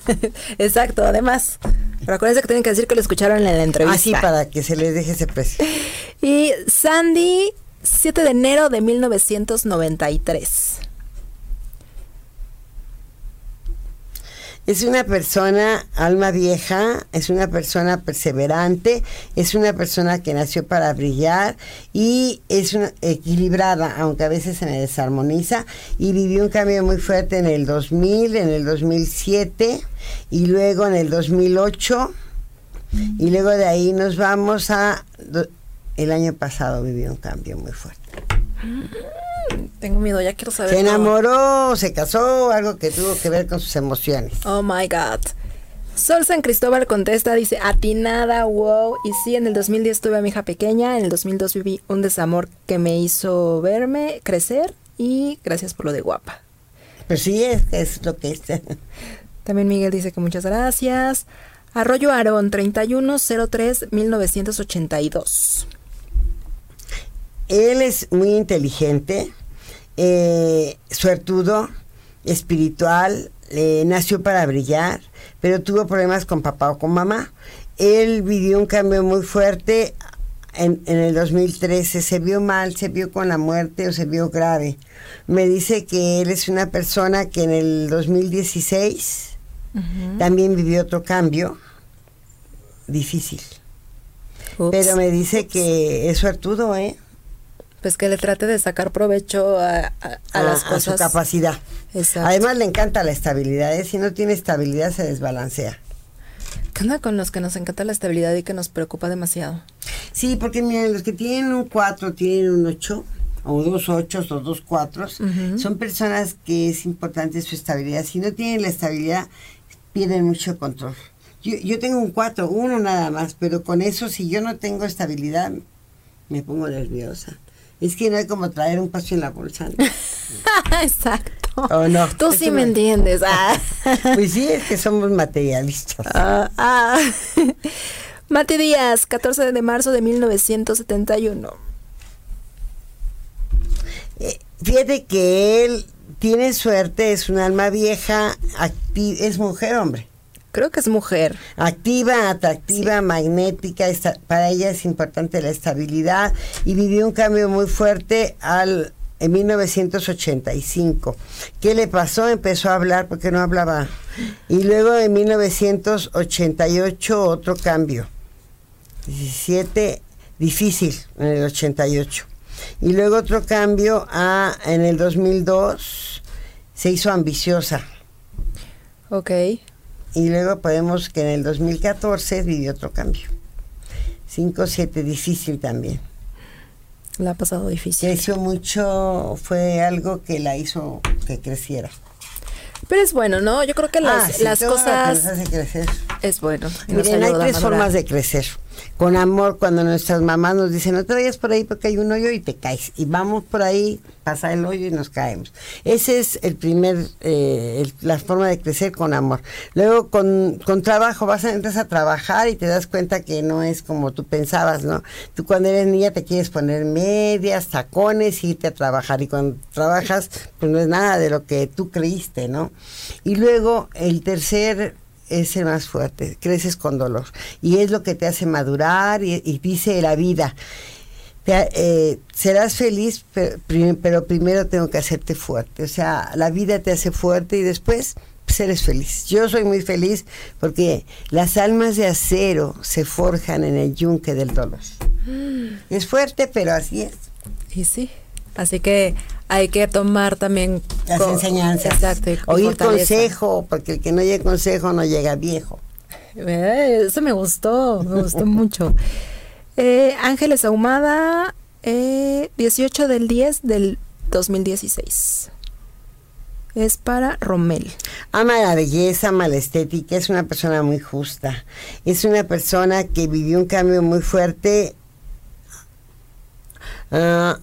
Exacto, además. Pero acuérdense que tienen que decir que lo escucharon en la entrevista.
Así para que se les deje ese precio.
Y Sandy 7 de enero de 1993.
Es una persona alma vieja, es una persona perseverante, es una persona que nació para brillar y es una equilibrada, aunque a veces se me desarmoniza, y vivió un cambio muy fuerte en el 2000, en el 2007 y luego en el 2008 y luego de ahí nos vamos a el año pasado vivió un cambio muy fuerte.
Tengo miedo, ya quiero saber.
Se enamoró, se casó, algo que tuvo que ver con sus emociones.
Oh my God. Sol San Cristóbal contesta, dice, atinada, wow. Y sí, en el 2010 tuve a mi hija pequeña, en el 2002 viví un desamor que me hizo verme crecer y gracias por lo de guapa.
Pues sí, es, es lo que es.
También Miguel dice que muchas gracias. Arroyo Aarón, 3103-1982.
Él es muy inteligente, eh, suertudo, espiritual, nació para brillar, pero tuvo problemas con papá o con mamá. Él vivió un cambio muy fuerte en, el 2013, se vio mal, se vio con la muerte o se vio grave. Me dice que él es una persona que en el 2016 también vivió otro cambio difícil. Pero me dice que es suertudo, ¿eh?
Pues que le trate de sacar provecho a, las cosas.
A su capacidad. Además le encanta la estabilidad, ¿eh? si no tiene estabilidad se desbalancea.
¿Qué onda con los que nos encanta la estabilidad y que nos preocupa demasiado?
Sí, porque miren, los que tienen un 4 tienen un 8 o dos 8 o dos 4 son personas que es importante su estabilidad. Si no tienen la estabilidad, pierden mucho control. Yo, yo tengo un 4, uno nada más, pero con eso si yo no tengo estabilidad me pongo nerviosa. Es que no hay como traer un paso en la bolsa.
Exacto.
¿O no?
Tú sí me entiendes. Ah.
pues sí, es que somos materialistas.
Ah, ah. Mati Díaz, 14 de marzo de 1971.
Eh, fíjate que él tiene suerte, es un alma vieja, es mujer, hombre.
Creo que es mujer.
Activa, atractiva, magnética. para ella es importante la estabilidad y vivió un cambio muy fuerte al en 1985. ¿Qué le pasó? Empezó a hablar porque no hablaba. Y luego en 1988 otro cambio. 17, difícil en el 88. Y luego otro cambio a, en el 2002 se hizo ambiciosa.
Ok.
Y luego podemos que en el 2014 vivió otro cambio. 5-7, difícil también.
La ha pasado difícil.
Creció mucho, fue algo que la hizo que creciera.
Pero es bueno, ¿no? Yo creo que las,
ah,
las cosas...
hace crecer.
Es bueno.
Miren, hay tres formas de crecer con amor cuando nuestras mamás nos dicen no te vayas por ahí porque hay un hoyo y te caes y vamos por ahí pasa el hoyo y nos caemos. Ese es el primer eh, la forma de crecer con amor. Luego con, con trabajo vas a entras a trabajar y te das cuenta que no es como tú pensabas no tú cuando eres niña te quieres poner medias tacones y irte a trabajar. Y cuando trabajas pues no es nada de lo que tú creíste no y luego el tercer es el más fuerte, creces con dolor. Y es lo que te hace madurar y, dice la vida. Eh, serás feliz, pero, primero tengo que hacerte fuerte. O sea, la vida te hace fuerte y después pues, eres feliz. Yo soy muy feliz porque las almas de acero se forjan en el yunque del dolor. Mm. Es fuerte, pero así es.
Y sí. Así que hay que tomar también
las enseñanzas.
Exacto. y-
Oír
fortaleza.
consejo, porque el que no llega consejo no llega viejo.
Eh, Eso me gustó, me gustó mucho. Eh, Ángeles Ahumada, eh, 18 del 10 del 2016. Es para Romel.
Ama la belleza, ama la estética, es una persona muy justa. Es una persona que vivió un cambio muy fuerte. Ah,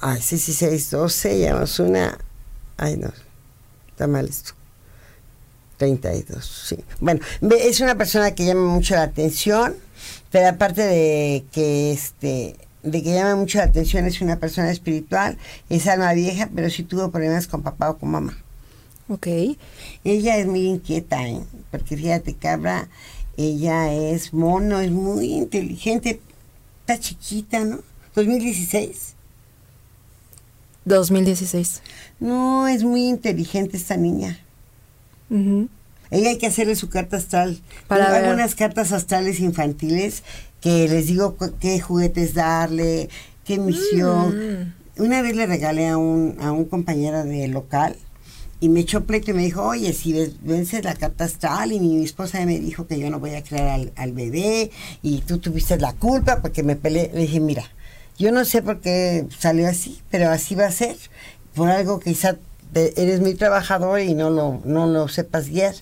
ay, sí, sí, 6, 12, llevamos una. Ay, no, está mal esto. 32, sí. Bueno, es una persona que llama mucho la atención, pero aparte de que este de que llama mucho la atención es una persona espiritual, es alma vieja, pero sí tuvo problemas con papá o con mamá.
Ok.
Ella es muy inquieta, ¿eh? porque fíjate, cabra, ella es mono, es muy inteligente, está chiquita, ¿no? 2016.
2016.
No, es muy inteligente esta niña. Ella hay que hacerle su carta astral.
Para ver.
algunas cartas astrales infantiles que les digo qué juguetes darle, qué misión.
Mm.
Una vez le regalé a un, a un compañero de local y me echó pleito y me dijo, oye, si vences la carta astral y mi esposa me dijo que yo no voy a crear al, al bebé y tú tuviste la culpa porque me peleé. Le dije, mira, yo no sé por qué salió así, pero así va a ser. Por algo quizá eres muy trabajador y no lo, no lo sepas guiar.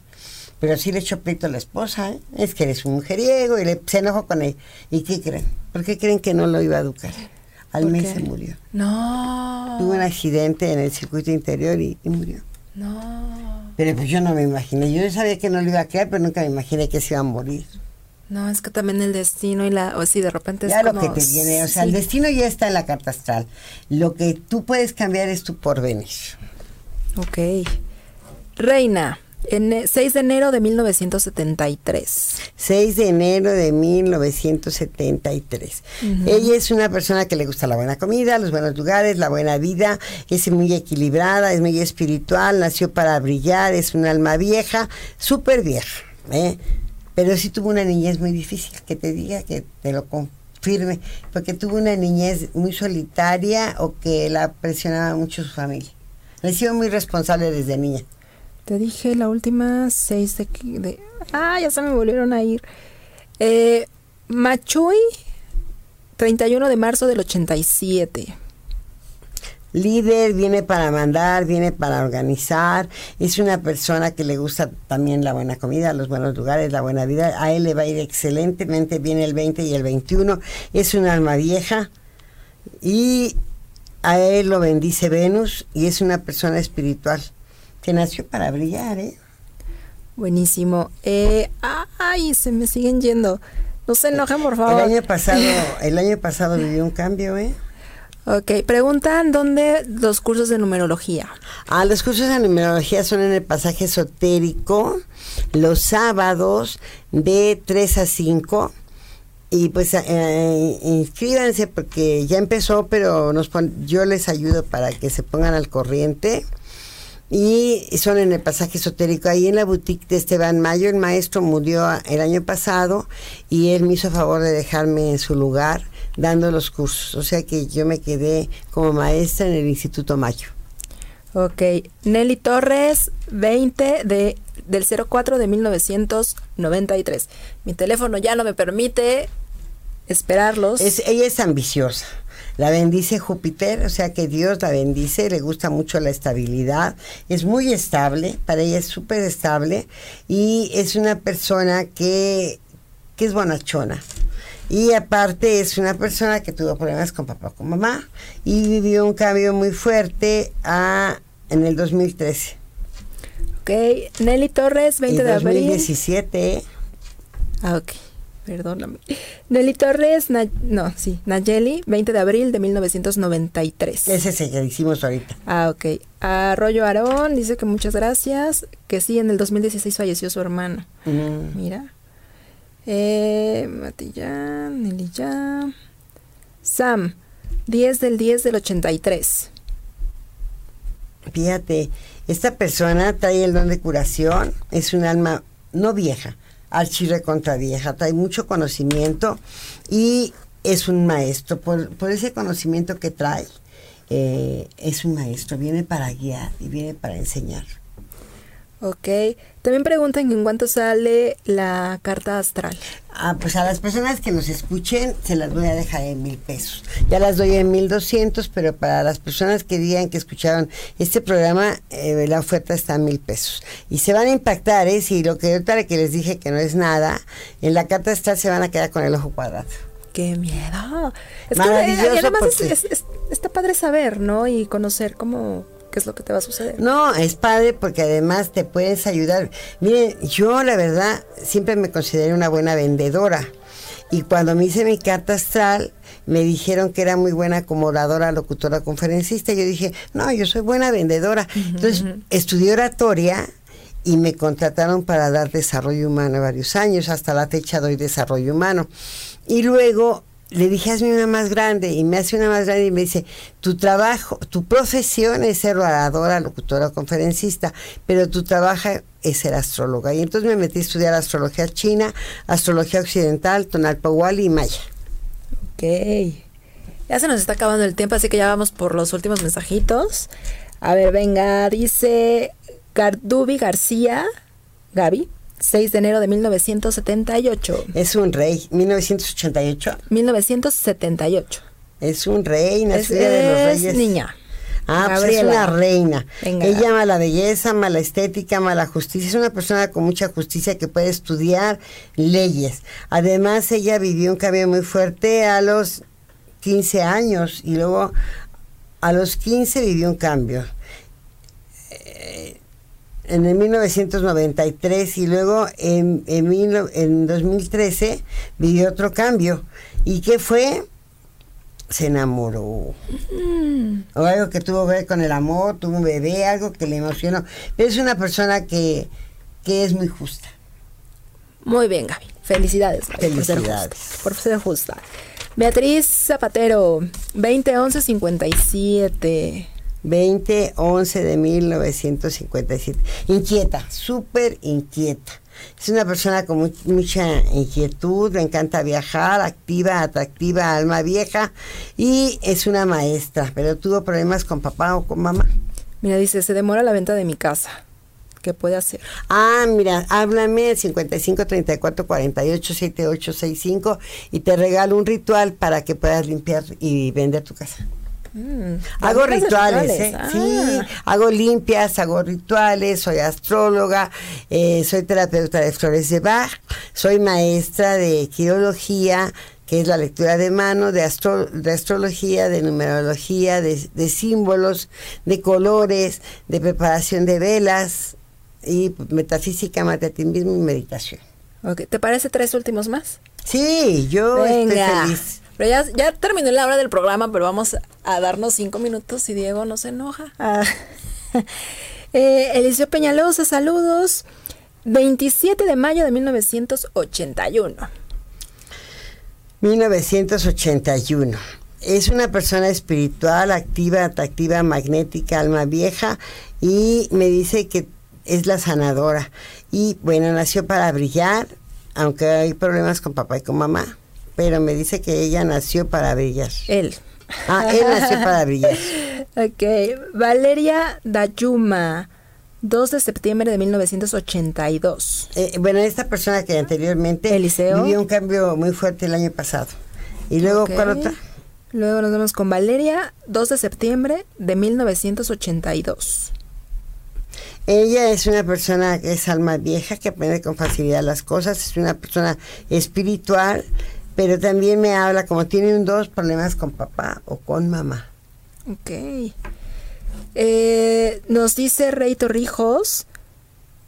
Pero sí le echó pleito a la esposa, ¿eh? es que eres un mujeriego y le, se enojó con él. ¿Y qué creen? ¿Por qué creen que no lo iba a educar? Al
¿Por
mes
qué?
se murió.
No.
Tuvo un accidente en el circuito interior y, y murió.
No.
Pero pues yo no me imaginé, yo sabía que no lo iba a crear, pero nunca me imaginé que se iba a morir.
No, es que también el destino y la. O sí, de repente es
Ya lo
como-
que te viene, o sea,
sí.
el destino ya está en la carta astral. Lo que tú puedes cambiar es tu porvenir.
Ok. Reina, en eh, 6 de enero de 1973.
6 de enero de 1973. Ella es una persona que le gusta la buena comida, los buenos lugares, la buena vida, es muy equilibrada, es muy espiritual, nació para brillar, es un alma vieja, súper vieja, ¿eh? Pero sí tuvo una niñez muy difícil, que te diga, que te lo confirme, porque tuvo una niñez muy solitaria o que la presionaba mucho su familia. Le sido muy responsable desde niña.
Te dije la última 6 de, de- Ah, ya se me volvieron a ir. Eh, Machuy, 31 de marzo del 87.
Líder, viene para mandar, viene para organizar, es una persona que le gusta también la buena comida, los buenos lugares, la buena vida, a él le va a ir excelentemente bien el 20 y el 21, es un alma vieja y a él lo bendice Venus y es una persona espiritual que nació para brillar, ¿eh?
Buenísimo. Eh, ay, se me siguen yendo. No se enojen, por favor.
El año pasado, el año pasado vivió un cambio, ¿eh?
Ok, preguntan dónde los cursos de numerología.
Ah, los cursos de numerología son en el pasaje esotérico los sábados de 3 a 5. Y pues eh, inscríbanse porque ya empezó, pero nos pon- yo les ayudo para que se pongan al corriente. Y son en el pasaje esotérico, ahí en la boutique de Esteban Mayo. El maestro murió el año pasado y él me hizo favor de dejarme en su lugar dando los cursos. O sea que yo me quedé como maestra en el Instituto Mayo.
Ok, Nelly Torres, 20 de, del 04 de 1993. Mi teléfono ya no me permite esperarlos.
Es, ella es ambiciosa. La bendice Júpiter, o sea que Dios la bendice, le gusta mucho la estabilidad, es muy estable, para ella es súper estable y es una persona que, que es bonachona. Y aparte es una persona que tuvo problemas con papá, con mamá y vivió un cambio muy fuerte a, en el 2013.
Ok, Nelly Torres, 20
y
de abril.
2017,
Ah, ok, perdóname. Nelly Torres, Na- no, sí, Nayeli, 20 de abril de 1993.
ese es el que hicimos ahorita.
Ah, ok. Arroyo Aarón dice que muchas gracias, que sí, en el 2016 falleció su hermano.
Mm.
Mira. Eh, Matillán, Nelly ya. Sam, 10 del 10 del 83.
Fíjate, esta persona trae el don de curación, es un alma no vieja, archirre contra vieja, trae mucho conocimiento y es un maestro. Por, por ese conocimiento que trae eh, es un maestro, viene para guiar y viene para enseñar.
Ok. También preguntan en cuánto sale la carta astral.
Ah, pues a las personas que nos escuchen se las voy a dejar en mil pesos. Ya las doy en mil doscientos, pero para las personas que digan que escucharon este programa, eh, la oferta está en mil pesos. Y se van a impactar, ¿eh? Si lo que ahorita que les dije que no es nada, en la carta astral se van a quedar con el ojo cuadrado.
¡Qué miedo! Es
Maravilloso
que, eh, además es-
porque-
es- es- está padre saber, ¿no? Y conocer cómo qué es lo que te va a suceder.
No, es padre porque además te puedes ayudar. Miren, yo la verdad siempre me consideré una buena vendedora. Y cuando me hice mi carta astral, me dijeron que era muy buena como oradora, locutora, conferencista. Yo dije, no, yo soy buena vendedora. Entonces, estudié oratoria y me contrataron para dar desarrollo humano varios años. Hasta la fecha doy desarrollo humano. Y luego le dije, hazme una más grande. Y me hace una más grande y me dice, tu trabajo, tu profesión es ser oradora, locutora, conferencista, pero tu trabajo es ser astróloga. Y entonces me metí a estudiar astrología china, astrología occidental, tonalpohuali y maya.
Ok. Ya se nos está acabando el tiempo, así que ya vamos por los últimos mensajitos. A ver, venga, dice Gardubi García, Gaby, 6 de enero de 1978.
Es un rey, 1988.
1978.
Es un rey,
Es,
nació de los
es
reyes.
niña.
Ah, pues es una reina.
Venga.
Ella ama la belleza, ama la estética, ama la justicia. Es una persona con mucha justicia que puede estudiar leyes. Además, ella vivió un cambio muy fuerte a los 15 años y luego a los 15 vivió un cambio. Eh, En el 1993 y luego en, en, mil en 2013 vivió otro cambio. ¿Y qué fue? Se enamoró o algo que tuvo que ver con el amor, tuvo un bebé, algo que le emocionó. Pero es una persona que, que es muy justa.
Muy bien, Gaby. Felicidades, Gaby, por ser
Felicidades.
justa. Por ser justa. Beatriz Zapatero, 2011-57.
20, 11 de 1957. Inquieta, súper inquieta. Es una persona con mu- mucha inquietud, le encanta viajar, activa, atractiva, alma vieja y es una maestra, pero tuvo problemas con papá o con mamá.
Mira, dice, se demora la venta de mi casa. ¿Qué puede hacer?
Ah, mira, háblame al 55 34 48 78 65 y te regalo un ritual para que puedas limpiar y vender tu casa.
Mm,
Hago
¿haces
rituales,
rituales?
¿eh?
Ah.
Sí, hago limpias, hago rituales, soy astróloga, eh, soy terapeuta de flores de Bach, soy maestra de quirología, que es la lectura de mano, de, astro- de astrología, de numerología, de, de símbolos, de colores, de preparación de velas y metafísica, materialismo y meditación.
¿Te parece tres últimos más?
Sí, yo estoy feliz.
Pero ya, ya terminó la hora del programa, pero vamos a darnos cinco minutos y Diego no se enoja. Ah. Eh, Eliseo Peñalosa, saludos. 27 de mayo de 1981.
1981. Es una persona espiritual, activa, atractiva, magnética, alma vieja y me dice que es la sanadora. Y bueno, nació para brillar, aunque hay problemas con papá y con mamá, pero me dice que ella nació para brillar.
Él.
Ah, él nació para brillar.
Ok. Valeria Dayuma, 2 de septiembre de 1982.
Eh, bueno, esta persona que anteriormente
Eliseo.
vivió un cambio muy fuerte el año pasado. Y luego. ¿cuál otra?
Luego nos vemos con Valeria, 2 de septiembre de 1982.
Ella es una persona que es alma vieja, que aprende con facilidad las cosas, es una persona espiritual, pero también me habla como tiene un dos problemas con papá o con mamá.
Ok. Eh, nos dice Rey Torrijos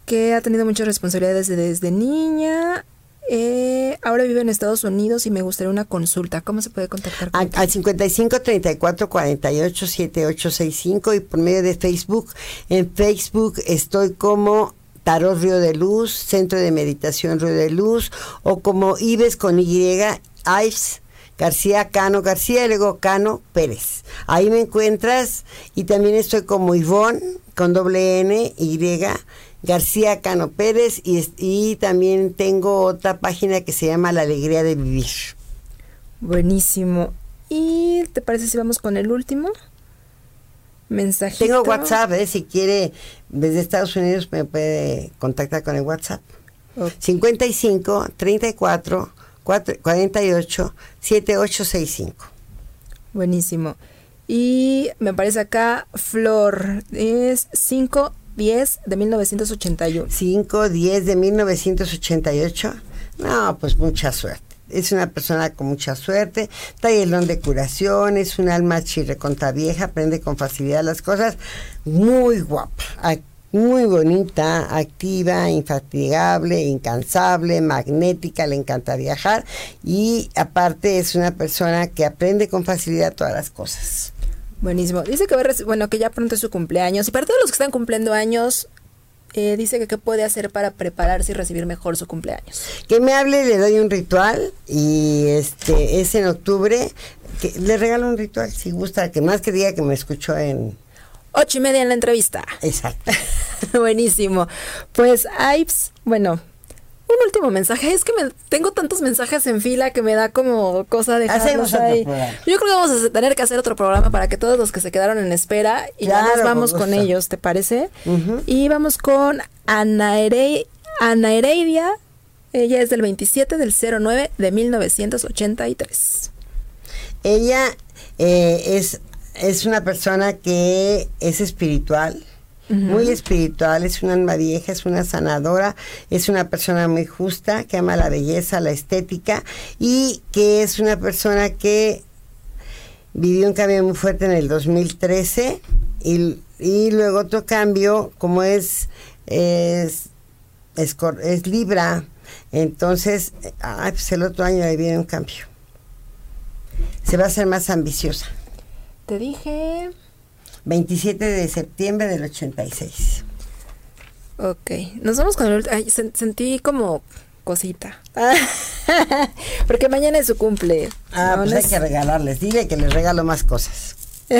que ha tenido muchas responsabilidades desde, desde niña. Eh, ahora vive en Estados Unidos y me gustaría una consulta. ¿Cómo se puede contactar contigo?
Al 55 34 48 7865 y por medio de Facebook. En Facebook estoy como Tarot Río de Luz, Centro de Meditación Río de Luz, o como Ives con Y, Ives García Cano García y luego Cano Pérez. Ahí me encuentras y también estoy como Ivonne con doble N, Y, García Cano Pérez y, y también tengo otra página que se llama La Alegría de Vivir.
Buenísimo. ¿Y te parece si vamos con el último? Mensajito.
Tengo WhatsApp, ¿eh? si quiere, desde Estados Unidos me puede contactar con el WhatsApp.
Ok.
55 34 4 48 7865.
Buenísimo. Y me parece acá, Flor, es 510 de 1981.
5 10 de 1988. No, pues mucha suerte. Es una persona con mucha suerte, don de curación, es un alma chirreconta vieja, aprende con facilidad las cosas, muy guapa, muy bonita, activa, infatigable, incansable, magnética, le encanta viajar y aparte es una persona que aprende con facilidad todas las cosas.
Buenísimo. Dice que bueno, que ya pronto es su cumpleaños. Y para todos los que están cumpliendo años, eh, dice que qué puede hacer para prepararse y recibir mejor su cumpleaños.
Que me hable, le doy un ritual y este es en octubre. Que le regalo un ritual si gusta, que más que diga que me escuchó en.
Ocho y media en la entrevista.
Exacto.
Buenísimo. Pues, Ives, bueno, un último mensaje. Es que me, tengo tantos mensajes en fila que me da como cosa de
Hacemos otro programa.
Yo creo que vamos a tener que hacer otro programa para que todos los que se quedaron en espera y ya nos vamos
con
ellos, ¿te parece? Y vamos con Ana Heredia. Ella es del 27 del 09 de 1983.
Ella eh, es, es una persona que es espiritual, muy espiritual, es una alma vieja, es una sanadora, es una persona muy justa, que ama la belleza, la estética y que es una persona que vivió un cambio muy fuerte en el 2013 y, y luego otro cambio como es es, es, cor- es Libra entonces pues el otro año le viene un cambio se va a hacer más ambiciosa
Te dije.
27 de septiembre del 86
Ok, nos vamos con el ay, sen- sentí como cosita. Porque mañana es su cumple.
ah
No,
pues hay que regalarles dile que les regalo más cosas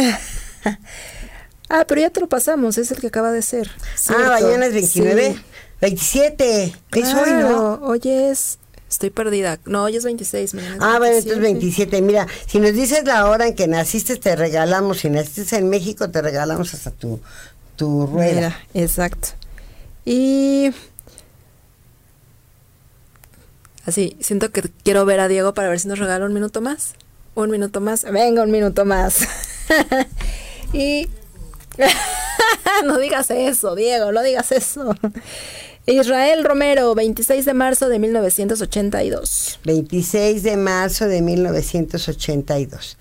Ah, pero ya te lo pasamos, es el que acaba de ser.
ah mañana es 29
sí.
27 es hoy no
Claro, hoy es... Estoy perdida. No, hoy es 26. mañana es
Ah, bueno, entonces
27.
27. Mira, si nos dices la hora en que naciste, te regalamos. Si naciste en México, te regalamos hasta tu, tu rueda.
Mira, exacto. Y... Así, siento que quiero ver a Diego para ver si nos regala un minuto más. Un minuto más. Venga, un minuto más. y... no digas eso, Diego, no digas eso. Israel Romero, 26 de marzo de 1982.
26 de marzo de 1982.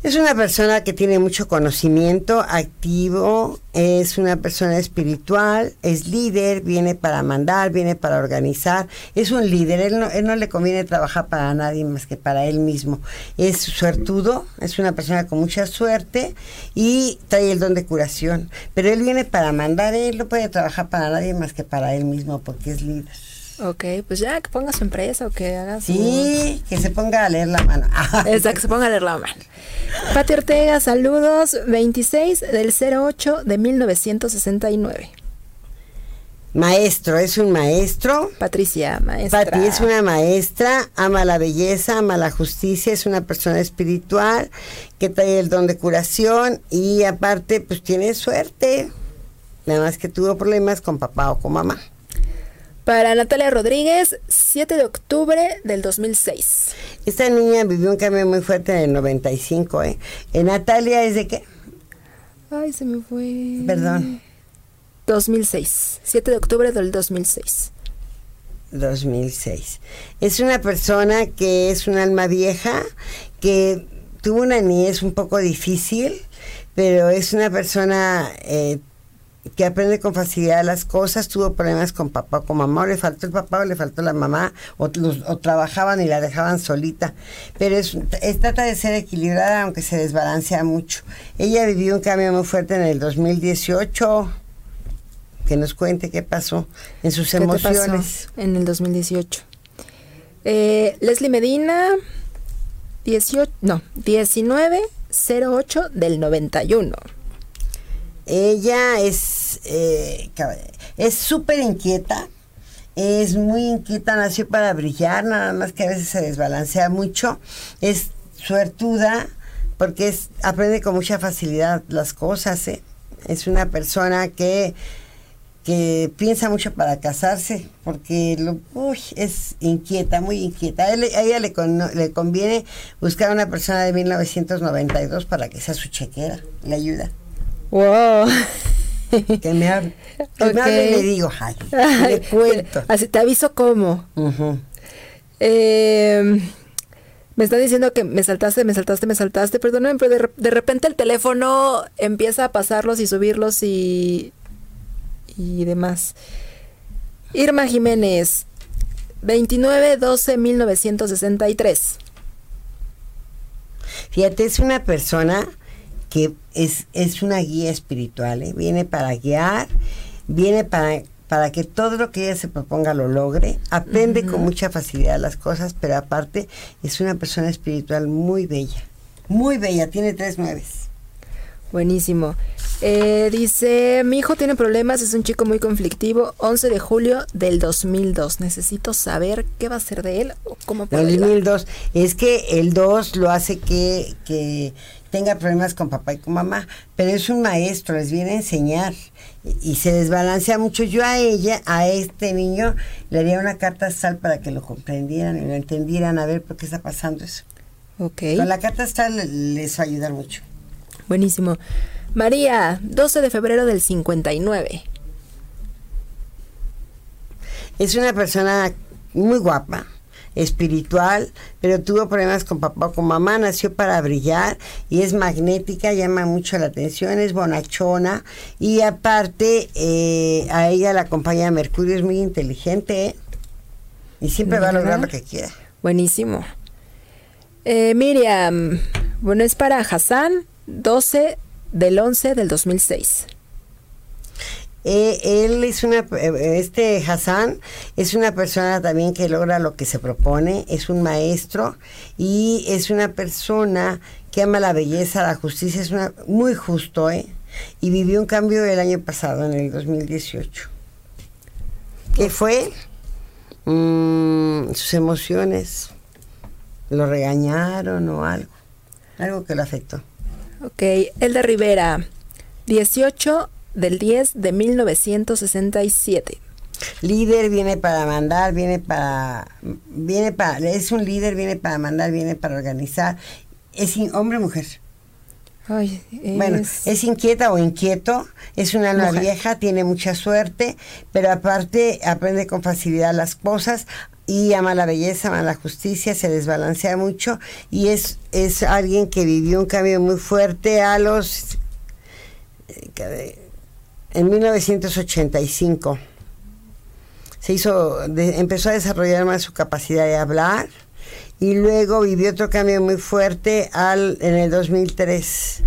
Es una persona que tiene mucho conocimiento, activo, es una persona espiritual, es líder, viene para mandar, viene para organizar, es un líder, él no, él no le conviene trabajar para nadie más que para él mismo. Es suertudo, es una persona con mucha suerte y trae el don de curación, pero él viene para mandar, él no puede trabajar para nadie más que para él mismo porque es líder.
Ok, pues ya que ponga su empresa o que haga su...
Sí, que se ponga a leer la mano.
Exacto, que se ponga a leer la mano. Pati Ortega, saludos. 26 del 08 de 1969.
Maestro, es un maestro.
Patricia, maestra.
Pati es una maestra, ama la belleza, ama la justicia, es una persona espiritual que trae el don de curación y aparte pues tiene suerte. Nada más que tuvo problemas con papá o con mamá.
Para Natalia Rodríguez, 7 de octubre del 2006.
Esta niña vivió un cambio muy fuerte en el 95, ¿eh? En Natalia es de qué?
Ay, se me fue.
Perdón.
2006. 7 de octubre del 2006.
2006. Es una persona que es un alma vieja, que tuvo una niñez un poco difícil, pero es una persona eh, que aprende con facilidad las cosas, tuvo problemas con papá o con mamá, o le faltó el papá o le faltó la mamá, o, los- o trabajaban y la dejaban solita, pero es, es- trata de ser equilibrada aunque se desbalancea mucho. Ella vivió un cambio muy fuerte en el 2018, que nos cuente qué pasó en sus
¿Qué te pasó
emociones.
en el 2018? Eh, Leslie Medina, 18, no, 1908 del 91.
Ella es eh, cab- es súper inquieta, es muy inquieta, nació para brillar, nada más que a veces se desbalancea mucho, es suertuda, porque es, aprende con mucha facilidad las cosas, ¿eh? Es una persona que, que piensa mucho para casarse, porque lo, uy, es inquieta, muy inquieta. A, él- a ella le, con- le conviene buscar una persona de 1992 para que sea su chequera, le ayuda.
Wow.
Que me hable, que me hable y le digo, ay, le cuento.
Así te aviso cómo. Eh, me está diciendo que me saltaste, me saltaste, me saltaste. Perdóname, pero de, de repente el teléfono empieza a pasarlos y subirlos y. y demás. Irma Jiménez, 29-12-1963.
Fíjate, es una persona que es, es una guía espiritual, ¿eh? viene para guiar, viene para, para que todo lo que ella se proponga lo logre, aprende con mucha facilidad las cosas, pero aparte es una persona espiritual muy bella, muy bella, tiene tres nueves.
Buenísimo. Eh, dice, mi hijo tiene problemas, es un chico muy conflictivo, 11 de julio del 2002. Necesito saber qué va a ser de él o cómo puedo ayudar.
2002, es que el 2 lo hace que, que tenga problemas con papá y con mamá, pero es un maestro, les viene a enseñar y, y se desbalancea mucho. Yo a ella, a este niño, le haría una carta astral para que lo comprendieran y lo entendieran a ver por qué está pasando eso.
Ok.
Con la carta le- les va a ayudar mucho.
Buenísimo. María, 12 de febrero del 59.
Es una persona muy guapa, espiritual, pero tuvo problemas con papá o con mamá, nació para brillar y es magnética, llama mucho la atención, es bonachona y aparte eh, a ella la acompaña Mercurio, es muy inteligente ¿eh? y siempre va a lograr lo que quiera.
Buenísimo. Eh, Miriam, bueno, es para Hassan, 12 del 11 del 2006.
Eh, él es una, eh, este Hassan es una persona también que logra lo que se propone, es un maestro y es una persona que ama la belleza, la justicia, es una, muy justo, ¿eh? Y vivió un cambio el año pasado, en el 2018. ¿Qué fue? Mm, sus emociones, lo regañaron o algo, algo que lo afectó.
Ok, Elda Rivera, 18 del 10 de 1967.
Líder viene para mandar, viene para, viene para, es un líder, viene para mandar, viene para organizar. Es hombre o mujer.
Ay,
Bueno,
es-
es inquieta o inquieto, es una alma
Mujer.
vieja, tiene mucha suerte, pero aparte aprende con facilidad las cosas y ama la belleza, ama la justicia, se desbalancea mucho y es, es alguien que vivió un cambio muy fuerte a los... en 1985 se hizo, de- empezó a desarrollar más su capacidad de hablar y luego vivió otro cambio muy fuerte al, en el 2003.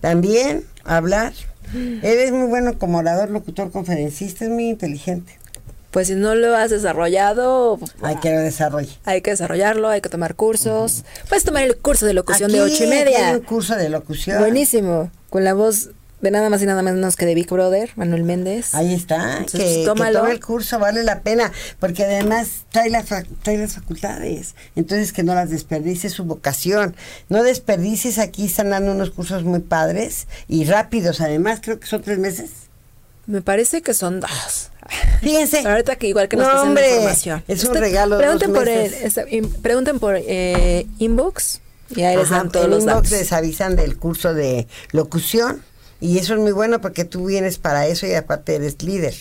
También hablar. Él es muy bueno como orador, locutor, conferencista, es muy inteligente.
Pues si no lo has desarrollado,
Hay que lo desarrolle.
hay que desarrollarlo, hay que tomar cursos. Puedes tomar el curso de locución de
Aquí
ocho y
Hay
media.
un curso de locución.
Buenísimo. Con la voz de nada más y nada menos que de Big Brother, Manuel Méndez.
Ahí está,
Entonces,
que, que
tómalo.
tome el curso, vale la pena, porque además trae, la trae las facultades, entonces que no las desperdicie su vocación, no desperdicies, aquí están dando unos cursos muy padres y rápidos, además creo que son tres meses.
Me parece que son dos.
Fíjense.
Ahorita que igual que nos
No,
pasen la
hombre,
información.
es un
Usted-
regalo,
Pregunten por, el, pregunten por eh, inbox y ahí les dan todos
en
los
inbox
datos.
les avisan del curso de locución y eso es muy bueno porque tú vienes para eso y aparte eres líder.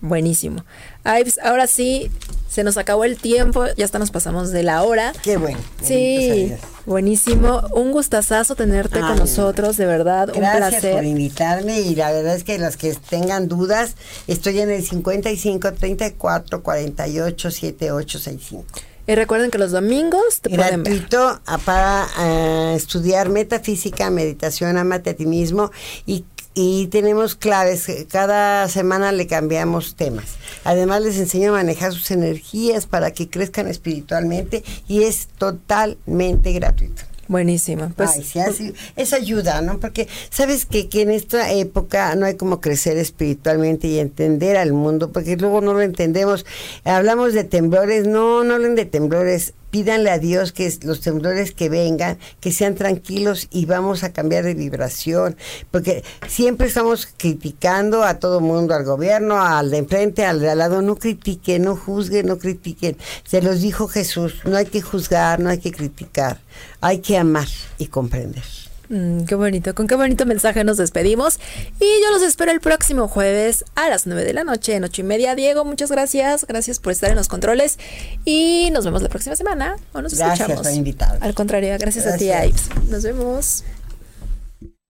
Buenísimo. Ay, pues, ahora sí, se nos acabó el tiempo, ya hasta nos pasamos de la hora.
Qué bueno.
Sí, buenísimo. Un gustazazo tenerte con
Ay,
nosotros, de verdad, un
Gracias
placer.
por invitarme y la verdad es que los que tengan dudas, estoy en el 55 34 48 78 65.
Y recuerden que los domingos te pueden ver.
Gratuito para ah, estudiar metafísica, meditación, amate a ti mismo y, y tenemos claves. Cada semana le cambiamos temas. Además les enseño a manejar sus energías para que crezcan espiritualmente y es totalmente gratuito.
Buenísimo. Pues,
Ay, sí, así- eso ayuda, ¿no? Porque sabes que, que en esta época no hay como crecer espiritualmente y entender al mundo, porque luego no lo entendemos. Hablamos de temblores, no, no hablen de temblores. Pídanle a Dios que los temblores que vengan, que sean tranquilos y vamos a cambiar de vibración, porque siempre estamos criticando a todo mundo, al gobierno, al de enfrente, al de al lado, no critiquen, no juzguen, no critiquen. Se los dijo Jesús, no hay que juzgar, no hay que criticar, hay que amar y comprender.
Mm, qué bonito, con qué bonito mensaje nos despedimos. Y yo los espero el próximo jueves a las 9 de la noche, en ocho y media. Diego, muchas gracias. Gracias por estar en los controles. Y nos vemos la próxima semana. O nos
gracias
escuchamos.
invitado.
Al contrario, gracias, a ti, Ives. Nos vemos.